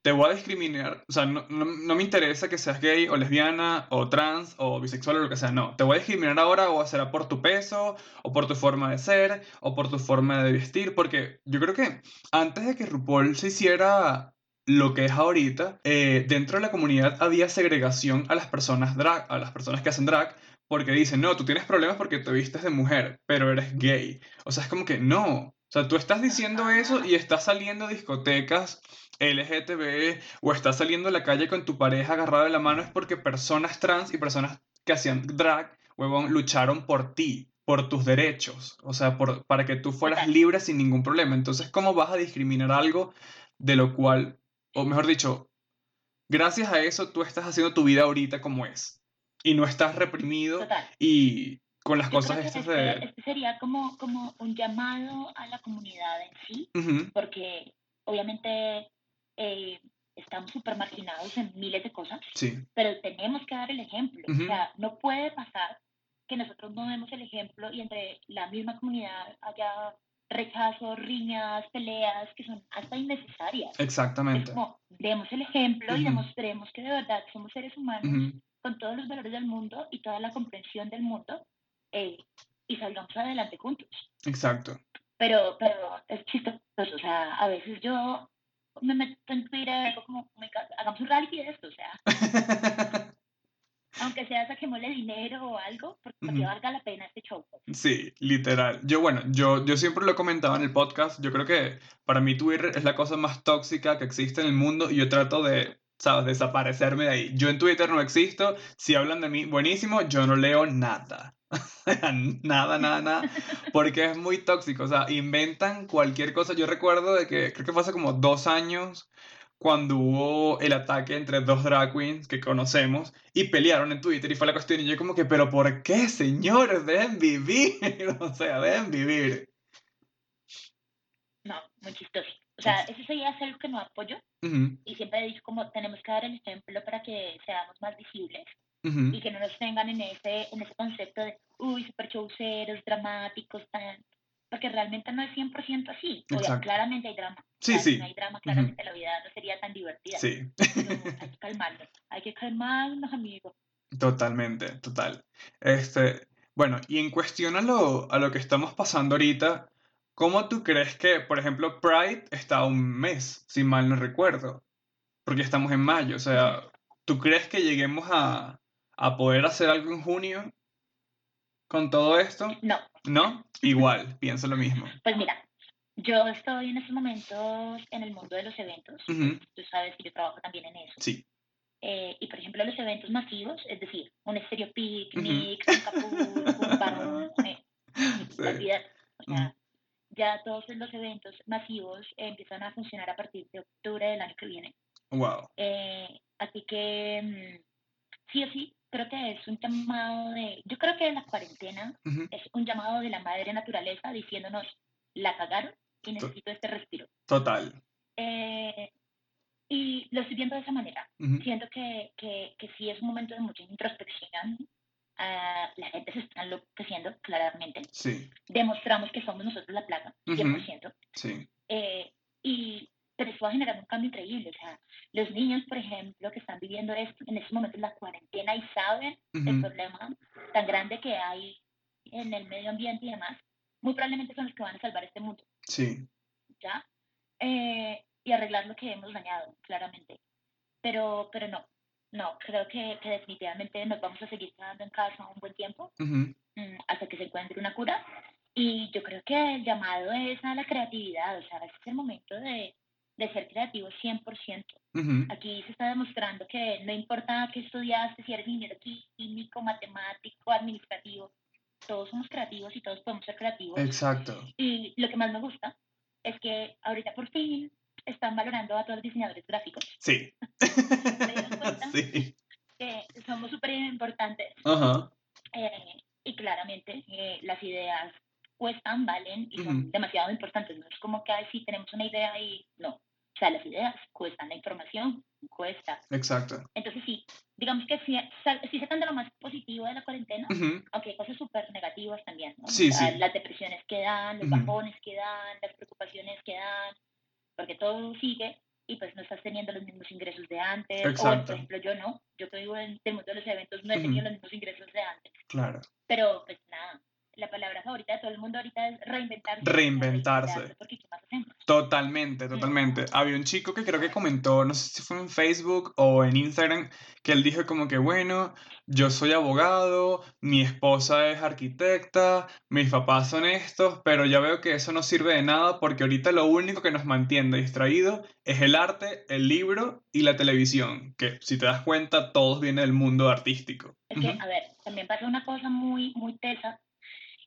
Speaker 1: te voy a discriminar, o sea, no, no, no me interesa que seas gay o lesbiana o trans o bisexual o lo que sea, no, te voy a discriminar ahora o será por tu peso o por tu forma de ser o por tu forma de vestir, porque yo creo que antes de que RuPaul se hiciera lo que es ahorita, eh, dentro de la comunidad había segregación a las personas drag, a las personas que hacen drag, porque dicen, no, tú tienes problemas porque te vistes de mujer, pero eres gay. O sea, es como que no. O sea, tú estás diciendo eso y estás saliendo a discotecas LGTB o estás saliendo a la calle con tu pareja agarrada de la mano es porque personas trans y personas que hacían drag, huevón, lucharon por ti, por tus derechos, o sea, por, para que tú fueras libre sin ningún problema. Entonces, ¿cómo vas a discriminar algo de lo cual, o mejor dicho, gracias a eso tú estás haciendo tu vida ahorita como es y no estás reprimido
Speaker 2: Total.
Speaker 1: y con las
Speaker 2: Yo
Speaker 1: cosas estas
Speaker 2: este,
Speaker 1: de...
Speaker 2: este sería como, como un llamado a la comunidad en sí,
Speaker 1: Ujú,
Speaker 2: porque obviamente eh, estamos súper marginados en miles de cosas,
Speaker 1: Sí,
Speaker 2: pero tenemos que dar el ejemplo.
Speaker 1: Ujú.
Speaker 2: O sea, no puede pasar que nosotros no demos el ejemplo y entre la misma comunidad haya rechazos, riñas, peleas que son hasta innecesarias. Es
Speaker 1: exactamente.
Speaker 2: como, demos el ejemplo y
Speaker 1: Ujú.
Speaker 2: demostremos que de verdad somos seres humanos con todos los valores del mundo y toda la comprensión del mundo eh, y salgamos adelante juntos.
Speaker 1: Exacto.
Speaker 2: Pero, pero es chistoso, o sea, a veces yo me meto en Twitter, digo como, "Oh my God, hagamos un reality de esto, o sea, aunque sea saquémosle dinero o algo, porque
Speaker 1: Ujú.
Speaker 2: valga la pena este show. pues.
Speaker 1: Sí, literal. Yo, bueno, yo, yo siempre lo he comentado en el podcast. Yo creo que para mí Twitter es la cosa más tóxica que existe en el mundo y yo trato de, ¿sabes?, desaparecerme de ahí. Yo en Twitter no existo. Si hablan de mí, buenísimo. Yo no leo nada. nada, nada, nada. Porque es muy tóxico. O sea, inventan cualquier cosa. Yo recuerdo de que, creo que fue hace como dos años cuando hubo el ataque entre dos drag queens que conocemos y pelearon en Twitter y fue la cuestión y yo como que, pero ¿por qué, señores? Dejen vivir, o sea, dejen vivir.
Speaker 2: No, muy chistoso. O sea, eso sería algo que no apoyo
Speaker 1: Ujú,
Speaker 2: y siempre he dicho como tenemos que dar el ejemplo para que seamos más visibles
Speaker 1: ujú,
Speaker 2: y que no nos tengan en ese, en ese concepto de, uy, super showceros, dramáticos, tan... Porque realmente no es 100% así. Obvia-
Speaker 1: Exacto.
Speaker 2: claramente hay drama.
Speaker 1: Sí,
Speaker 2: O sea,
Speaker 1: sí.
Speaker 2: No hay drama, claramente la vida no sería tan divertida.
Speaker 1: Sí,
Speaker 2: Pero hay que calmarnos. Hay que calmarnos, amigos.
Speaker 1: totalmente, total. Este, bueno, y en cuestión a lo, a lo que estamos pasando ahorita, ¿cómo tú crees que, por ejemplo, Pride está a un mes, si mal no recuerdo? Porque estamos en mayo, o sea, ¿tú crees que lleguemos a, a poder hacer algo en junio con todo esto?
Speaker 2: No,
Speaker 1: ¿No? Igual, pienso lo mismo.
Speaker 2: pues mira, Yo estoy en estos momentos en el mundo de los eventos.
Speaker 1: Ujú.
Speaker 2: Tú sabes que yo trabajo también en eso.
Speaker 1: Sí.
Speaker 2: Eh, y por ejemplo, los eventos masivos, es decir, un estéreo picnic, un capur, un barón, eh,
Speaker 1: Sí.
Speaker 2: O sea, ya todos los eventos masivos empiezan a funcionar a partir de octubre del año que viene.
Speaker 1: Wow.
Speaker 2: Eh, así que mm, sí o sí, creo que es un llamado de, yo creo que la cuarentena es un llamado de la madre naturaleza diciéndonos, la cagaron y necesito este respiro.
Speaker 1: Total.
Speaker 2: Eh, y lo estoy viendo de esa manera. Siento que, que, que sí es un momento de mucha introspección. Ah, la gente se está enloqueciendo, claramente.
Speaker 1: Sí.
Speaker 2: Demostramos que somos nosotros la plaga,
Speaker 1: Ujú.
Speaker 2: 100%.
Speaker 1: Sí.
Speaker 2: Eh, y, pero eso va a generar un cambio increíble. O sea, los niños, por ejemplo, que están viviendo esto en este momento la cuarentena y saben el problema tan grande que hay en el medio ambiente y demás, muy probablemente son los que van a salvar este mundo,
Speaker 1: Sí.
Speaker 2: ¿ya? Eh, y arreglar lo que hemos dañado, claramente. Pero, pero no, no, creo que, que definitivamente nos vamos a seguir quedando en casa un buen tiempo
Speaker 1: Ujú.
Speaker 2: mm, hasta que se encuentre una cura. Y yo creo que el llamado es a la creatividad, o sea, este es el momento de, de ser creativo 100%.
Speaker 1: Ujú.
Speaker 2: Aquí se está demostrando que no importa qué estudiaste, si eres ingeniero químico, matemático, administrativo, todos somos creativos y todos podemos ser creativos.
Speaker 1: Exacto.
Speaker 2: Y lo que más me gusta es que ahorita por fin están valorando a todos los diseñadores gráficos,
Speaker 1: Sí. sí.
Speaker 2: que somos súper importantes
Speaker 1: Ajá.
Speaker 2: eh, y claramente eh, las ideas cuestan, valen y son
Speaker 1: Ujú.
Speaker 2: demasiado importantes. No es como que, sí, tenemos una idea y no. O sea, las ideas cuestan, la información cuesta.
Speaker 1: Exacto.
Speaker 2: Entonces sí, digamos que sí, sí sacan de lo más positivo de la cuarentena,
Speaker 1: Ujú.
Speaker 2: aunque hay cosas súper negativas también, ¿no?
Speaker 1: Sí,
Speaker 2: O sea,
Speaker 1: sí.
Speaker 2: Las depresiones que dan, los
Speaker 1: Ujú.
Speaker 2: bajones que dan, las preocupaciones que dan, porque todo sigue y pues no estás teniendo los mismos ingresos de antes. O,
Speaker 1: Exacto.
Speaker 2: por ejemplo, yo no, yo que vivo en el mundo de los eventos no he tenido los mismos ingresos de antes.
Speaker 1: Claro.
Speaker 2: Pero pues nada, la palabra favorita de todo el mundo ahorita es reinventarse.
Speaker 1: Reinventarse.
Speaker 2: Porque ¿qué más hacemos?
Speaker 1: Totalmente, totalmente. Había un chico que creo que comentó, no sé si fue en Facebook o en Instagram, que él dijo como que, bueno, yo soy abogado, mi esposa es arquitecta, mis papás son estos, pero ya veo que eso no sirve de nada porque ahorita lo único que nos mantiene distraídos es el arte, el libro y la televisión, que si te das cuenta, todos vienen del mundo artístico.
Speaker 2: Es que, a ver, también pasa una cosa muy, muy tesa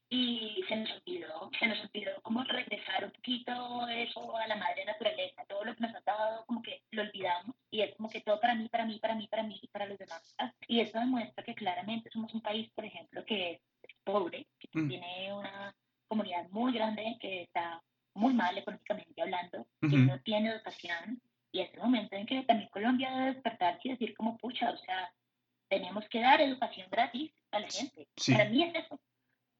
Speaker 2: y se nos olvidó, se nos olvidó como regresar un poquito eso a la madre naturaleza, todo lo que nos ha dado, como que lo olvidamos y es como que todo para mí, para mí, para mí, para mí y para los demás. Y eso demuestra que claramente somos un país, por ejemplo, que es pobre, que
Speaker 1: Mm.
Speaker 2: tiene una comunidad muy grande, que está muy mal económicamente hablando, que
Speaker 1: Ujú.
Speaker 2: no tiene educación y es el momento en que también Colombia debe despertarse y decir como pucha, o sea, tenemos que dar educación gratis a la gente.
Speaker 1: Sí.
Speaker 2: Para mí es eso,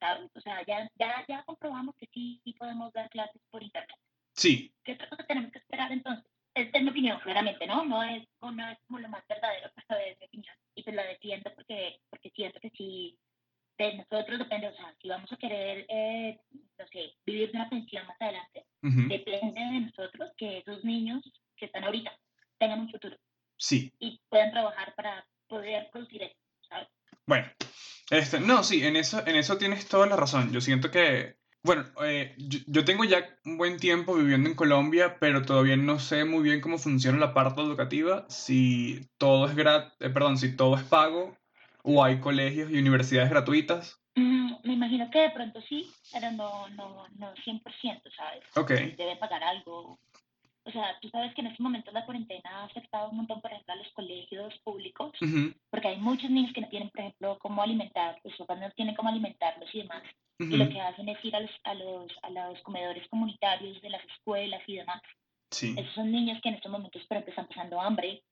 Speaker 2: ¿sabes? O sea, ya, ya, ya comprobamos que sí, sí podemos dar clases por internet.
Speaker 1: Sí,
Speaker 2: ¿Qué otra cosa tenemos que esperar entonces? Esta es mi opinión, claramente, ¿no? No es, no es como lo más verdadero, pero es mi opinión. Y pues la defiendo porque, porque siento que si de nosotros depende, o sea, si vamos a querer, eh, no sé, vivir de una pensión más adelante, depende de nosotros que esos niños que están ahorita tengan un futuro
Speaker 1: sí.
Speaker 2: y puedan trabajar para poder producir eso.
Speaker 1: Bueno, este, no, sí, en eso, en eso tienes toda la razón. Yo siento que, bueno, eh, yo, yo tengo ya un buen tiempo viviendo en Colombia, pero todavía no sé muy bien cómo funciona la parte educativa, si todo es grat, eh, perdón, si todo es pago o hay colegios y universidades gratuitas.
Speaker 2: Mm, me imagino que de pronto sí, pero no, no, no 100%, ¿sabes?
Speaker 1: Ok,
Speaker 2: Debe pagar algo. O sea, tú sabes que en estos momentos la cuarentena ha afectado un montón, por ejemplo, a los colegios públicos, porque hay muchos niños que no tienen, por ejemplo, cómo alimentar, los papás no tienen cómo alimentarlos y demás. Y lo que hacen es ir a los, a los, a los comedores comunitarios de las escuelas y demás.
Speaker 1: sí,
Speaker 2: Esos son niños que en estos momentos, por ejemplo, están pasando hambre,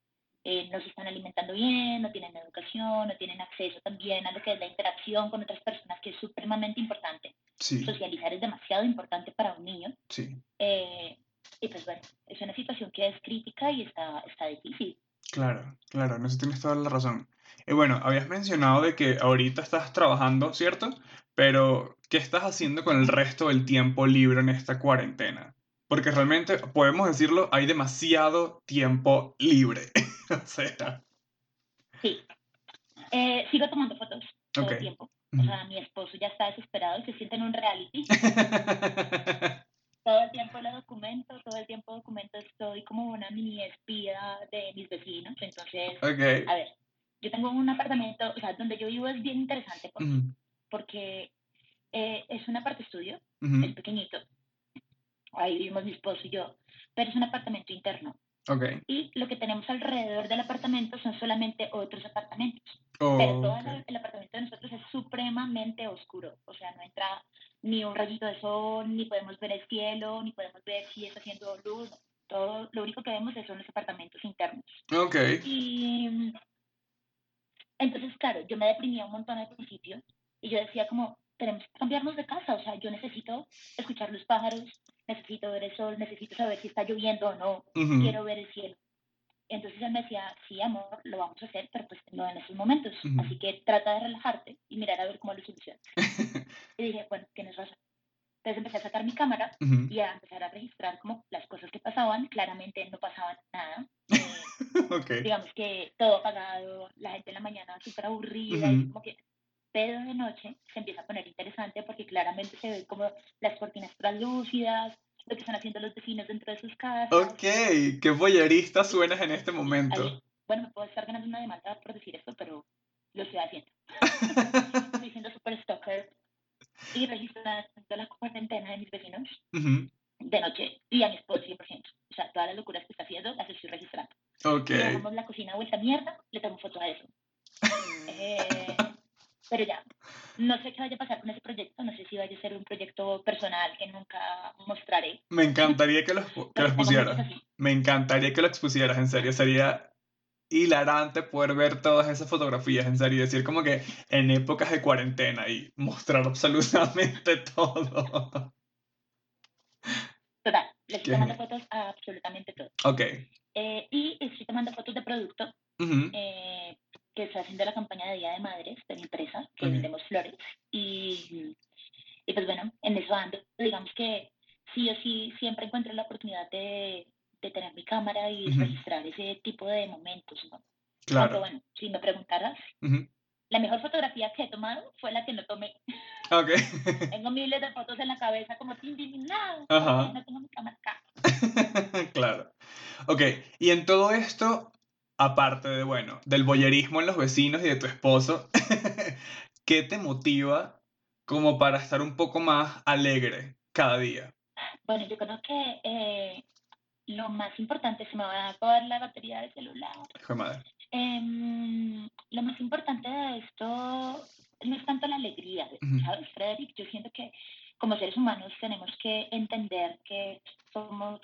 Speaker 2: eh, no se están alimentando bien, no tienen educación, no tienen acceso también a lo que es la interacción con otras personas, que es supremamente importante.
Speaker 1: sí,
Speaker 2: Socializar es demasiado importante para un niño.
Speaker 1: sí,
Speaker 2: eh, y pues bueno, es una situación que es crítica y está, está difícil.
Speaker 1: claro, claro, en eso tienes toda la razón. Y bueno, habías mencionado de que ahorita estás trabajando, ¿cierto? Pero, ¿qué estás haciendo con el resto del tiempo libre en esta cuarentena? Porque realmente, podemos decirlo, hay demasiado tiempo libre. O sea,
Speaker 2: Sí. Eh, sigo tomando fotos todo
Speaker 1: Ok.
Speaker 2: el tiempo. O sea, mi esposo ya está desesperado y se siente en un reality. todo el tiempo lo documento, todo el tiempo documento, estoy como una mini espía de mis vecinos, entonces,
Speaker 1: Ok.
Speaker 2: a ver, yo tengo un apartamento, o sea, donde yo vivo es bien interesante porque,
Speaker 1: Ujú,
Speaker 2: porque eh, es un aparte estudio,
Speaker 1: ujú,
Speaker 2: es pequeñito, ahí vivimos mi esposo y yo, pero es un apartamento interno.
Speaker 1: Ok.
Speaker 2: Y lo que tenemos alrededor del apartamento son solamente otros apartamentos.
Speaker 1: Oh,
Speaker 2: Pero todo
Speaker 1: ok.
Speaker 2: el, el apartamento de nosotros es supremamente oscuro. O sea, no entra ni un rayito de sol, ni podemos ver el cielo, ni podemos ver si está haciendo luz. Todo, lo único que vemos son los apartamentos internos.
Speaker 1: Ok.
Speaker 2: Y entonces, claro, yo me deprimía un montón al principio y yo decía como, tenemos que cambiarnos de casa. O sea, yo necesito escuchar los pájaros, necesito ver el sol, necesito saber si está lloviendo o no, quiero ver el cielo. Entonces él me decía, sí, amor, lo vamos a hacer, pero pues no en estos momentos.
Speaker 1: Ujú.
Speaker 2: Así que trata de relajarte y mirar a ver cómo lo solucionas. y dije, bueno, tienes razón. Entonces empecé a sacar mi cámara
Speaker 1: ujú.
Speaker 2: y a empezar a registrar como las cosas que pasaban. Claramente no pasaban nada. Eh,
Speaker 1: Ok.
Speaker 2: digamos que todo apagado, la gente en la mañana súper aburrida y
Speaker 1: Ujú.
Speaker 2: como que... Pero de noche se empieza a poner interesante porque claramente se ven como las cortinas translúcidas, lo que están haciendo los vecinos dentro de sus casas.
Speaker 1: Ok. Qué boyerista suenas en este momento.
Speaker 2: Ahí, bueno, me puedo estar ganando una demanda por decir esto, pero lo estoy haciendo. Estoy siendo súper stalker y registrando la cuarentena de mis vecinos
Speaker 1: Ujú,
Speaker 2: de noche y a mi esposo 100%. O sea, todas las locuras que está haciendo las estoy registrando.
Speaker 1: Ok.
Speaker 2: Si dejamos la cocina vuelta a mierda, le tomo foto a eso. Eh, pero ya, no sé qué vaya a pasar con ese proyecto, no sé si vaya a ser un proyecto personal que nunca mostraré.
Speaker 1: Me encantaría que los, que
Speaker 2: pero
Speaker 1: los
Speaker 2: tengo muchos
Speaker 1: pusieras.
Speaker 2: así.
Speaker 1: Me encantaría que lo expusieras, en serio. Sería hilarante poder ver todas esas fotografías, en serio. y Decir como que en épocas de cuarentena y mostrar absolutamente todo.
Speaker 2: Total, le estoy tomando fotos a absolutamente todo.
Speaker 1: Ok.
Speaker 2: Eh, y estoy tomando fotos de producto eh, que está haciendo la campaña de Día de Madres de mi empresa, que
Speaker 1: Ok.
Speaker 2: vendemos flores. Y, y pues bueno, en eso ando. Digamos que sí o sí siempre encuentro la oportunidad de, de tener mi cámara y
Speaker 1: Ujú.
Speaker 2: registrar ese tipo de momentos, ¿no?
Speaker 1: Claro.
Speaker 2: bueno, si me preguntaras,
Speaker 1: Ujú,
Speaker 2: la mejor fotografía que he tomado fue la que no tomé.
Speaker 1: Ok.
Speaker 2: Tengo miles de fotos en la cabeza como tin, tin, nada, no tengo mi cámara acá.
Speaker 1: Claro. Ok, y en todo esto, aparte de, bueno, del boyerismo en los vecinos y de tu esposo, ¿qué te motiva como para estar un poco más alegre cada día?
Speaker 2: Bueno, yo creo que eh, lo más importante, se me va a acabar la batería del celular.
Speaker 1: Hijo de madre.
Speaker 2: Em, lo más importante de esto no es tanto la alegría. ¿sabes, Frederick? Yo siento que como seres humanos tenemos que entender que somos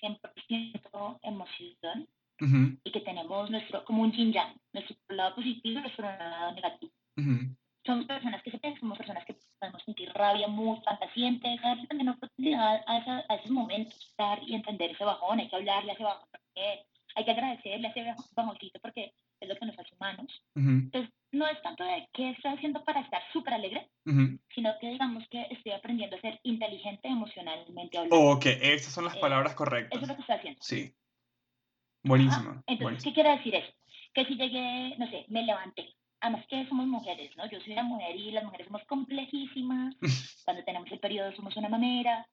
Speaker 2: 100% emoción
Speaker 1: Ujú,
Speaker 2: y que tenemos nuestro, como un yin yang, nuestro lado positivo y nuestro lado negativo.
Speaker 1: ujú,
Speaker 2: Somos personas que se piensan, somos personas que podemos sentir rabia muy fantacientes, darle también oportunidad a, esa- a esos momentos, estar y entender ese bajón, hay que hablarle a ese bajón, porque hay que agradecerle a ese baj- bajoncito porque es lo que nos hace humanos.
Speaker 1: ujú,
Speaker 2: Entonces, no es tanto de qué estoy haciendo para estar súper alegre,
Speaker 1: ujú.
Speaker 2: sino que digamos que estoy aprendiendo a ser inteligente emocionalmente hablando.
Speaker 1: Ok, esas son las
Speaker 2: Eh,
Speaker 1: palabras correctas.
Speaker 2: Eso es lo que estoy haciendo.
Speaker 1: Sí.
Speaker 2: Ajá.
Speaker 1: Buenísima.
Speaker 2: Entonces,
Speaker 1: buenísima.
Speaker 2: ¿qué quiere decir eso? Que si llegué, no sé, me levanté. Además que somos mujeres, ¿no? Yo soy una mujer y las mujeres somos complejísimas. Cuando tenemos el periodo somos una mamera.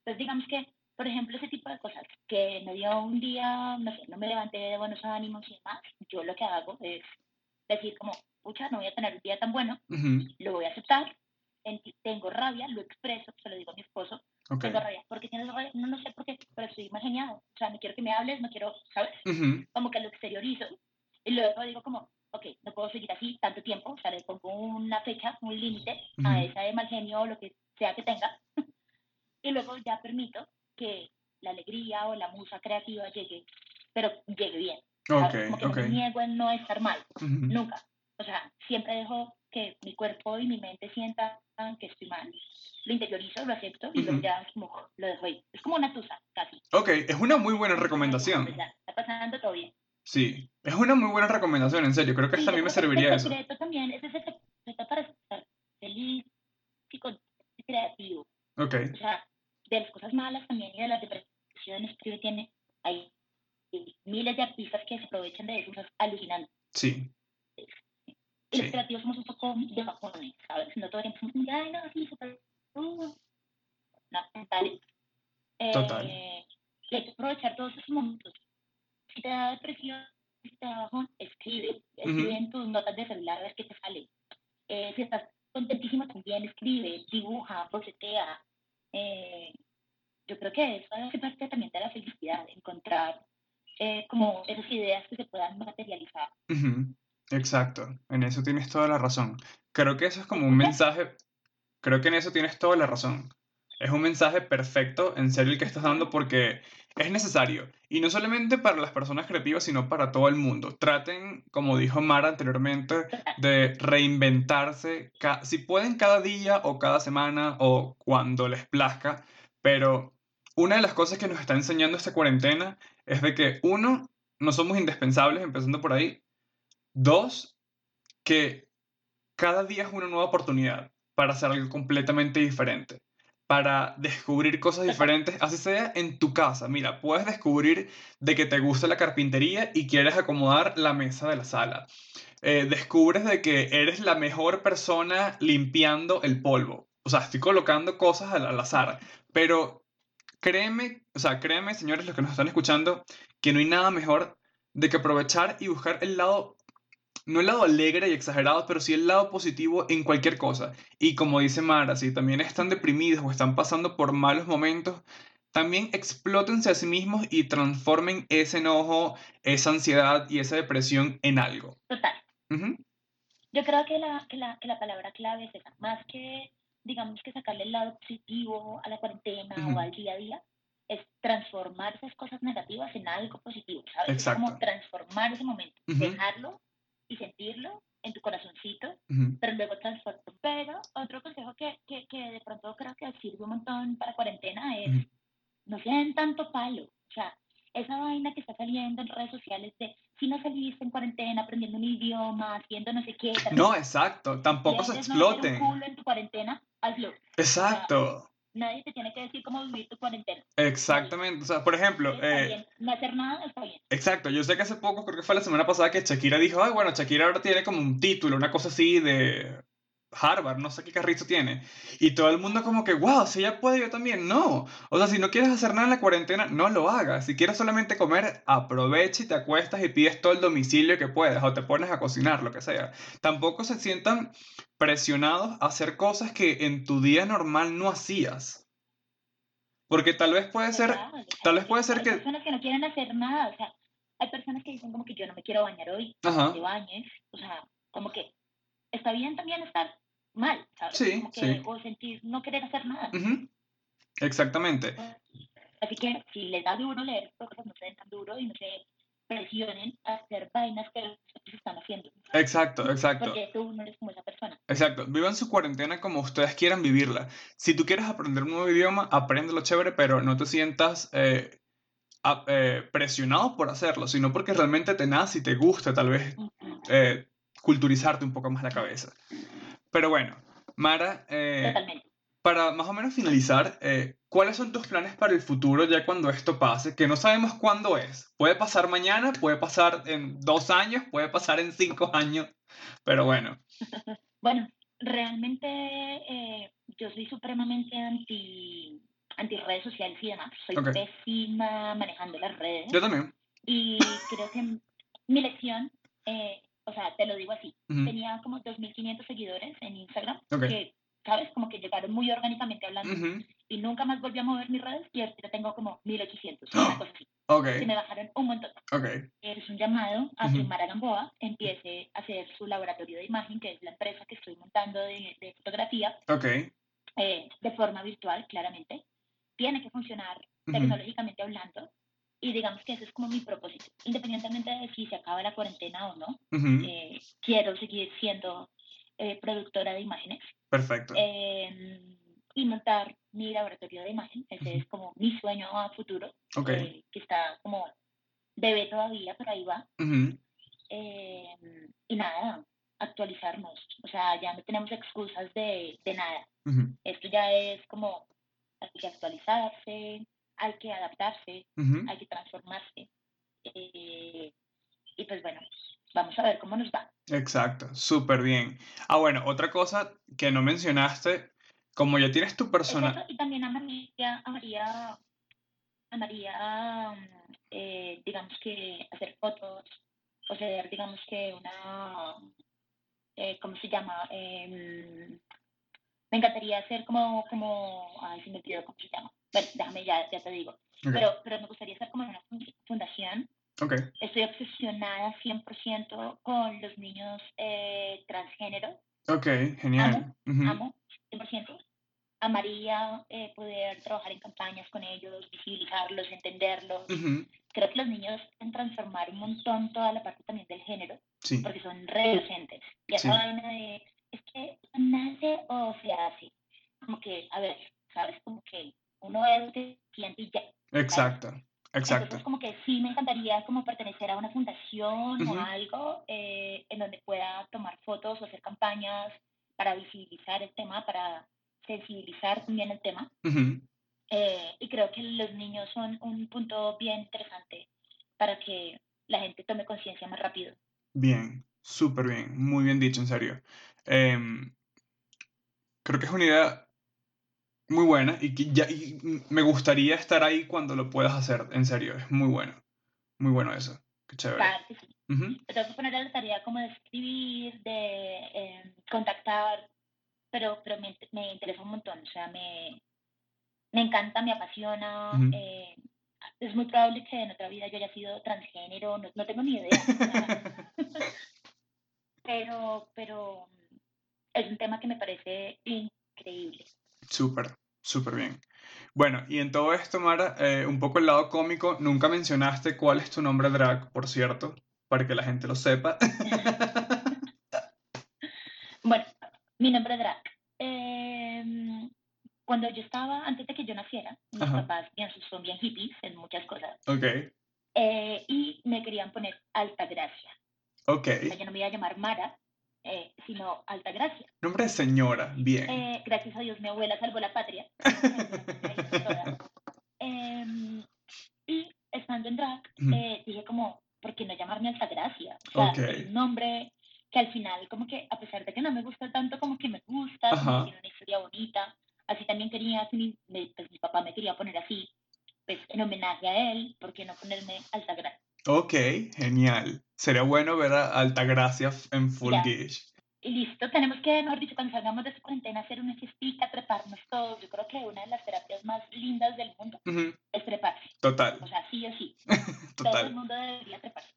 Speaker 2: Entonces, digamos que, por ejemplo, ese tipo de cosas que me dio un día, no sé, no me levanté de buenos ánimos y demás, yo lo que hago es decir como, pucha, no voy a tener un día tan bueno,
Speaker 1: Ujú,
Speaker 2: lo voy a aceptar, tengo rabia, lo expreso, se lo digo a mi esposo,
Speaker 1: Ok.
Speaker 2: tengo rabia. ¿Por qué tienes rabia? No, no sé por qué, pero estoy más genial. O sea, no quiero que me hables, no quiero, ¿sabes?
Speaker 1: Ujú,
Speaker 2: como que lo exteriorizo y luego digo como, ok, no puedo seguir así tanto tiempo, o sea, le pongo una fecha, un límite a
Speaker 1: Ujú.
Speaker 2: esa de mal genio o lo que sea que tenga y luego ya permito que la alegría o la musa creativa llegue, pero llegue bien. ¿sabes?
Speaker 1: Ok,
Speaker 2: Como que
Speaker 1: ok.
Speaker 2: no me niego en no estar mal,
Speaker 1: Ujú,
Speaker 2: nunca. O sea, siempre dejo que mi cuerpo y mi mente sientan que estoy mal. Lo interiorizo, lo acepto y luego
Speaker 1: Ujú.
Speaker 2: ya es como, lo dejo ahí. Es como una tusa, casi.
Speaker 1: Ok, es una muy buena recomendación.
Speaker 2: Ya, está pasando todo bien.
Speaker 1: Sí, es una muy buena recomendación, en serio. Creo que
Speaker 2: Sí,
Speaker 1: hasta a mí
Speaker 2: yo
Speaker 1: me serviría
Speaker 2: El
Speaker 1: eso.
Speaker 2: secreto también es ese secreto para estar feliz y creativo.
Speaker 1: Ok,
Speaker 2: O sea, de las cosas malas también y de las depresiones que tiene, hay miles de artistas que se aprovechan de eso, es alucinante.
Speaker 1: sí.
Speaker 2: Y los
Speaker 1: Sí.
Speaker 2: creativos somos un poco de bajones, ¿sabes? No todo el tiempo ay, no, sí, súper. uh". No.
Speaker 1: Total.
Speaker 2: Eh, y hay que aprovechar todos esos momentos. Si te da depresión, si te da bajón, escribe. Escribe en tus notas de celular a ver qué te sale. Eh, si estás contentísimo también, escribe, dibuja, bocetea. Eh, yo creo que eso hace parte también de la felicidad, encontrar eh, como esas ideas que se puedan materializar.
Speaker 1: Exacto, en eso tienes toda la razón. Creo que eso es como un mensaje, creo que en eso tienes toda la razón. Es un mensaje perfecto, en serio, el que estás dando porque es necesario. Y no solamente para las personas creativas, sino para todo el mundo. Traten, como dijo Mara anteriormente, de reinventarse, si pueden cada día o cada semana o cuando les plazca. Pero una de las cosas que nos está enseñando esta cuarentena es de que, uno, no somos indispensables, empezando por ahí. Dos, que cada día es una nueva oportunidad para hacer algo completamente diferente para descubrir cosas diferentes, así sea en tu casa. Mira, puedes descubrir de que te gusta la carpintería y quieres acomodar la mesa de la sala. Eh, descubres de que eres la mejor persona limpiando el polvo. O sea, estoy colocando cosas al, al azar, pero créeme, o sea, créeme, señores, los que nos están escuchando, que no hay nada mejor de que aprovechar y buscar el lado no el lado alegre y exagerado, pero sí el lado positivo en cualquier cosa. Y como dice Mara, si también están deprimidos o están pasando por malos momentos, también explótense a sí mismos y transformen ese enojo, esa ansiedad y esa depresión en algo.
Speaker 2: Total. Yo creo que la, que, la, que la, palabra clave es esa, más que, digamos, que sacarle el lado positivo a la cuarentena o al día a día, es transformar esas cosas negativas en algo positivo, ¿sabes?
Speaker 1: Exacto.
Speaker 2: Es como transformar ese momento, dejarlo y sentirlo en tu corazoncito, pero luego transformarlo. Pero otro consejo que, que, que, de pronto creo que sirve un montón para cuarentena es no sean tanto palo. O sea, esa vaina que está saliendo en redes sociales de si no saliste en cuarentena aprendiendo un idioma, haciendo no sé qué.
Speaker 1: No, exacto, tampoco se exploten.
Speaker 2: No un culo en tu cuarentena, hazlo.
Speaker 1: Exacto
Speaker 2: nadie te tiene que decir cómo vivir tu cuarentena.
Speaker 1: Exactamente, o sea, por ejemplo...
Speaker 2: Eh, no hacer nada está bien.
Speaker 1: Exacto, yo sé que hace poco, creo que fue la semana pasada, que Shakira dijo, ay, bueno, Shakira ahora tiene como un título, una cosa así de Harvard, no sé qué carrito tiene. Y todo el mundo como que, wow, si ella puede, yo también. No. O sea, si no quieres hacer nada en la cuarentena, no lo hagas. Si quieres solamente comer, aprovecha y te acuestas y pides todo el domicilio que puedas o te pones a cocinar, lo que sea. Tampoco se sientan presionados a hacer cosas que en tu día normal no hacías. Porque tal vez puede ser, tal vez puede ser que...
Speaker 2: Hay personas que no quieren hacer nada, o sea, hay personas que dicen como que yo no me quiero bañar hoy, Ajá. te bañes, o sea, como que está bien también estar mal, ¿sabes?
Speaker 1: Sí,
Speaker 2: como que,
Speaker 1: sí.
Speaker 2: O sentir no querer hacer nada.
Speaker 1: Exactamente.
Speaker 2: Así que si les da duro leer cosas, no se den tan duro y no se presionen a hacer vainas que se están haciendo.
Speaker 1: Exacto, exacto.
Speaker 2: Porque tú no eres como esa persona.
Speaker 1: Exacto. Vivan su cuarentena como ustedes quieran vivirla. Si tú quieres aprender un nuevo idioma, apréndelo chévere, pero no te sientas eh, eh, presionado por hacerlo, sino porque realmente te nace y te gusta tal vez eh, culturizarte un poco más la cabeza. Pero bueno, Mara,
Speaker 2: Totalmente
Speaker 1: para más o menos finalizar, eh, ¿cuáles son tus planes para el futuro ya cuando esto pase? Que no sabemos cuándo es. Puede pasar mañana, puede pasar en dos años, puede pasar en cinco años, pero bueno.
Speaker 2: bueno, realmente eh, yo soy supremamente anti, anti redes sociales y demás. Soy pésima manejando las redes.
Speaker 1: Yo también.
Speaker 2: Y creo que mi lección, eh, o sea, te lo digo así, tenía como 2.500 seguidores en Instagram, que ¿sabes? Como que llegaron muy orgánicamente hablando y nunca más volví a mover mis redes y ahorita tengo como 1800, una cosa así.
Speaker 1: Okay.
Speaker 2: Y me bajaron un montón.
Speaker 1: Okay.
Speaker 2: Es un llamado a que Mara Gamboa empiece a hacer su laboratorio de imagen, que es la empresa que estoy montando de, de fotografía,
Speaker 1: okay.
Speaker 2: Eh, de forma virtual, claramente. Tiene que funcionar tecnológicamente hablando. Y digamos que ese es como mi propósito. Independientemente de si se acaba la cuarentena o no, eh, quiero seguir siendo eh, productora de imágenes.
Speaker 1: Perfecto.
Speaker 2: Em, y montar mi laboratorio de imagen. Ese es como mi sueño a futuro.
Speaker 1: Okay.
Speaker 2: que está como bebé todavía, pero ahí va. Em, y nada, actualizarnos. O sea, ya no tenemos excusas de, de nada. Esto ya es como hay que actualizarse, hay que adaptarse, hay que transformarse. Eh, y pues bueno, vamos a ver cómo nos va.
Speaker 1: Exacto, súper bien. Ah, bueno, otra cosa que no mencionaste, como ya tienes tu persona...
Speaker 2: Y también a María, a María amaría, eh, digamos que, hacer fotos, o sea, digamos que una, eh, ¿cómo se llama? Em, me encantaría hacer como, como, ay, si me olvidó cómo se llama. Bueno, déjame, ya, ya te digo. Pero, pero me gustaría estar como en una fundación.
Speaker 1: Okay.
Speaker 2: Estoy obsesionada 100% con los niños eh, transgénero.
Speaker 1: Ok, genial.
Speaker 2: Amo, amo 100%. Amaría eh, poder trabajar en campañas con ellos, visibilizarlos, entenderlos. Creo que los niños pueden transformar un montón toda la parte también del género,
Speaker 1: sí.
Speaker 2: porque son redocentes. Y esa vaina de, es que nace o se hace. Como que, a ver, ¿sabes? Como que uno es de siente y ya.
Speaker 1: Exacto. Exacto.
Speaker 2: Entonces, como que sí me encantaría como pertenecer a una fundación o algo eh, en donde pueda tomar fotos o hacer campañas para visibilizar el tema, para sensibilizar también el tema. Eh, y creo que los niños son un punto bien interesante para que la gente tome conciencia más rápido.
Speaker 1: Bien, súper bien, muy bien dicho, en serio. Em, creo que es una idea muy buena y, que ya, me gustaría estar ahí cuando lo puedas hacer, en serio, es muy bueno. Muy bueno eso, qué chévere.
Speaker 2: Claro sí. tengo que poner la tarea como de escribir, de em, contactar, pero, pero me, me, interesa un montón, o sea, me, me encanta, me apasiona. Eh, es muy probable que en otra vida yo haya sido transgénero, no, no tengo ni idea. pero, pero es un tema que me parece increíble.
Speaker 1: Súper, súper bien. Bueno, y en todo esto, Mara, eh, un poco el lado cómico, nunca mencionaste cuál es tu nombre drag, por cierto, para que la gente lo sepa.
Speaker 2: bueno, mi nombre drag. Em, cuando yo estaba, antes de que yo naciera, mis papás son bien hippies en muchas cosas.
Speaker 1: Ok.
Speaker 2: Eh, y me querían poner Alta Gracia.
Speaker 1: Ok.
Speaker 2: O sea, yo no me iba a llamar Mara, eh, sino Alta Gracia.
Speaker 1: Nombre de señora, bien.
Speaker 2: Eh, gracias a Dios mi abuela salvó la patria. Em, y estando en drag, eh, dije como, ¿por qué no llamarme Alta Gracia? O sea, un nombre que al final como que, a pesar de que no me gusta tanto, como que me gusta, tiene una historia bonita. Así también quería, mi, pues mi papá me quería poner así, pues en homenaje a él, ¿por qué no ponerme Alta Gracia?
Speaker 1: Ok, genial. Sería bueno ver a Altagracia en Full Gish.
Speaker 2: Y listo, tenemos que, mejor dicho, cuando salgamos de esta cuarentena, hacer una fiestita, treparnos todos. Yo creo que una de las terapias más lindas del mundo es treparse.
Speaker 1: Total.
Speaker 2: O sea, sí o sí. Todo el mundo debería treparse.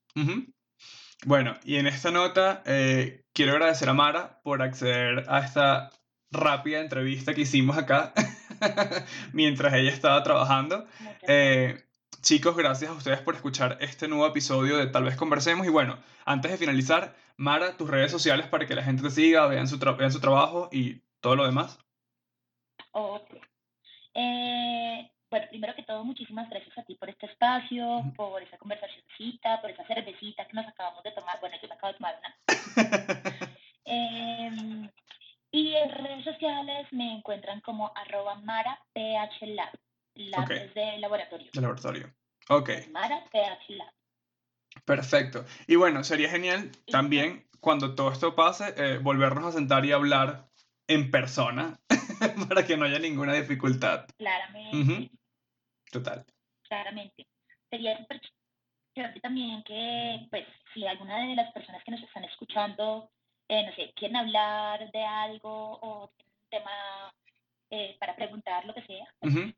Speaker 1: Bueno, y en esta nota eh, quiero agradecer a Mara por acceder a esta rápida entrevista que hicimos acá mientras ella estaba trabajando. Eh, Chicos, gracias a ustedes por escuchar este nuevo episodio de Tal vez conversemos. Y bueno, antes de finalizar, Mara, tus redes sociales para que la gente te siga, vean su, vean su trabajo y todo lo demás.
Speaker 2: Ok. Eh, bueno, primero que todo, muchísimas gracias a ti por este espacio, por esa conversacióncita, por esa cervecita que nos acabamos de tomar. Bueno, yo me acabo de tomar una. Em, y en redes sociales me encuentran como arroba Lab de laboratorio.
Speaker 1: De laboratorio. Ok.
Speaker 2: Mara Lab.
Speaker 1: Perfecto. Y bueno, sería genial también cuando todo esto pase, eh, volvernos a sentar y hablar en persona para que no haya ninguna dificultad.
Speaker 2: Claramente.
Speaker 1: Total.
Speaker 2: Claramente. Sería súper chévere también que, pues, si alguna de las personas que nos están escuchando, eh, no sé, quieren hablar de algo o un tema eh, para preguntar lo que sea,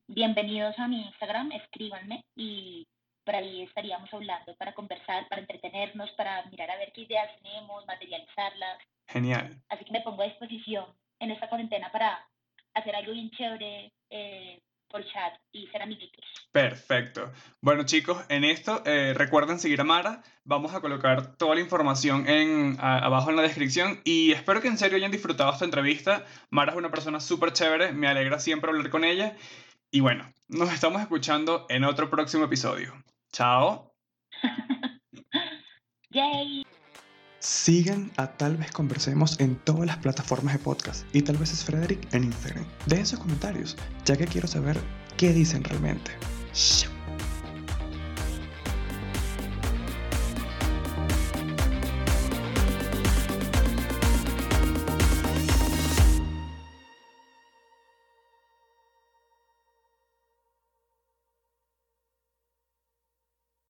Speaker 2: bienvenidos a mi Instagram, escríbanme y por ahí estaríamos hablando para conversar, para entretenernos, para mirar a ver qué ideas tenemos, materializarlas.
Speaker 1: Genial.
Speaker 2: Así que me pongo a disposición en esta cuarentena para hacer algo bien chévere, eh, por chat y ser amiguitos.
Speaker 1: Perfecto. Bueno chicos, en esto eh, recuerden seguir a Mara. Vamos a colocar toda la información en, abajo en la descripción y espero que en serio hayan disfrutado esta entrevista. Mara es una persona súper chévere, me alegra siempre hablar con ella. Y bueno, nos estamos escuchando en otro próximo episodio. Chao.
Speaker 2: Yay.
Speaker 3: Sigan a Tal vez Conversemos en todas las plataformas de podcast y tal vez es Frederick en Instagram. Dejen sus comentarios, ya que quiero saber qué dicen realmente.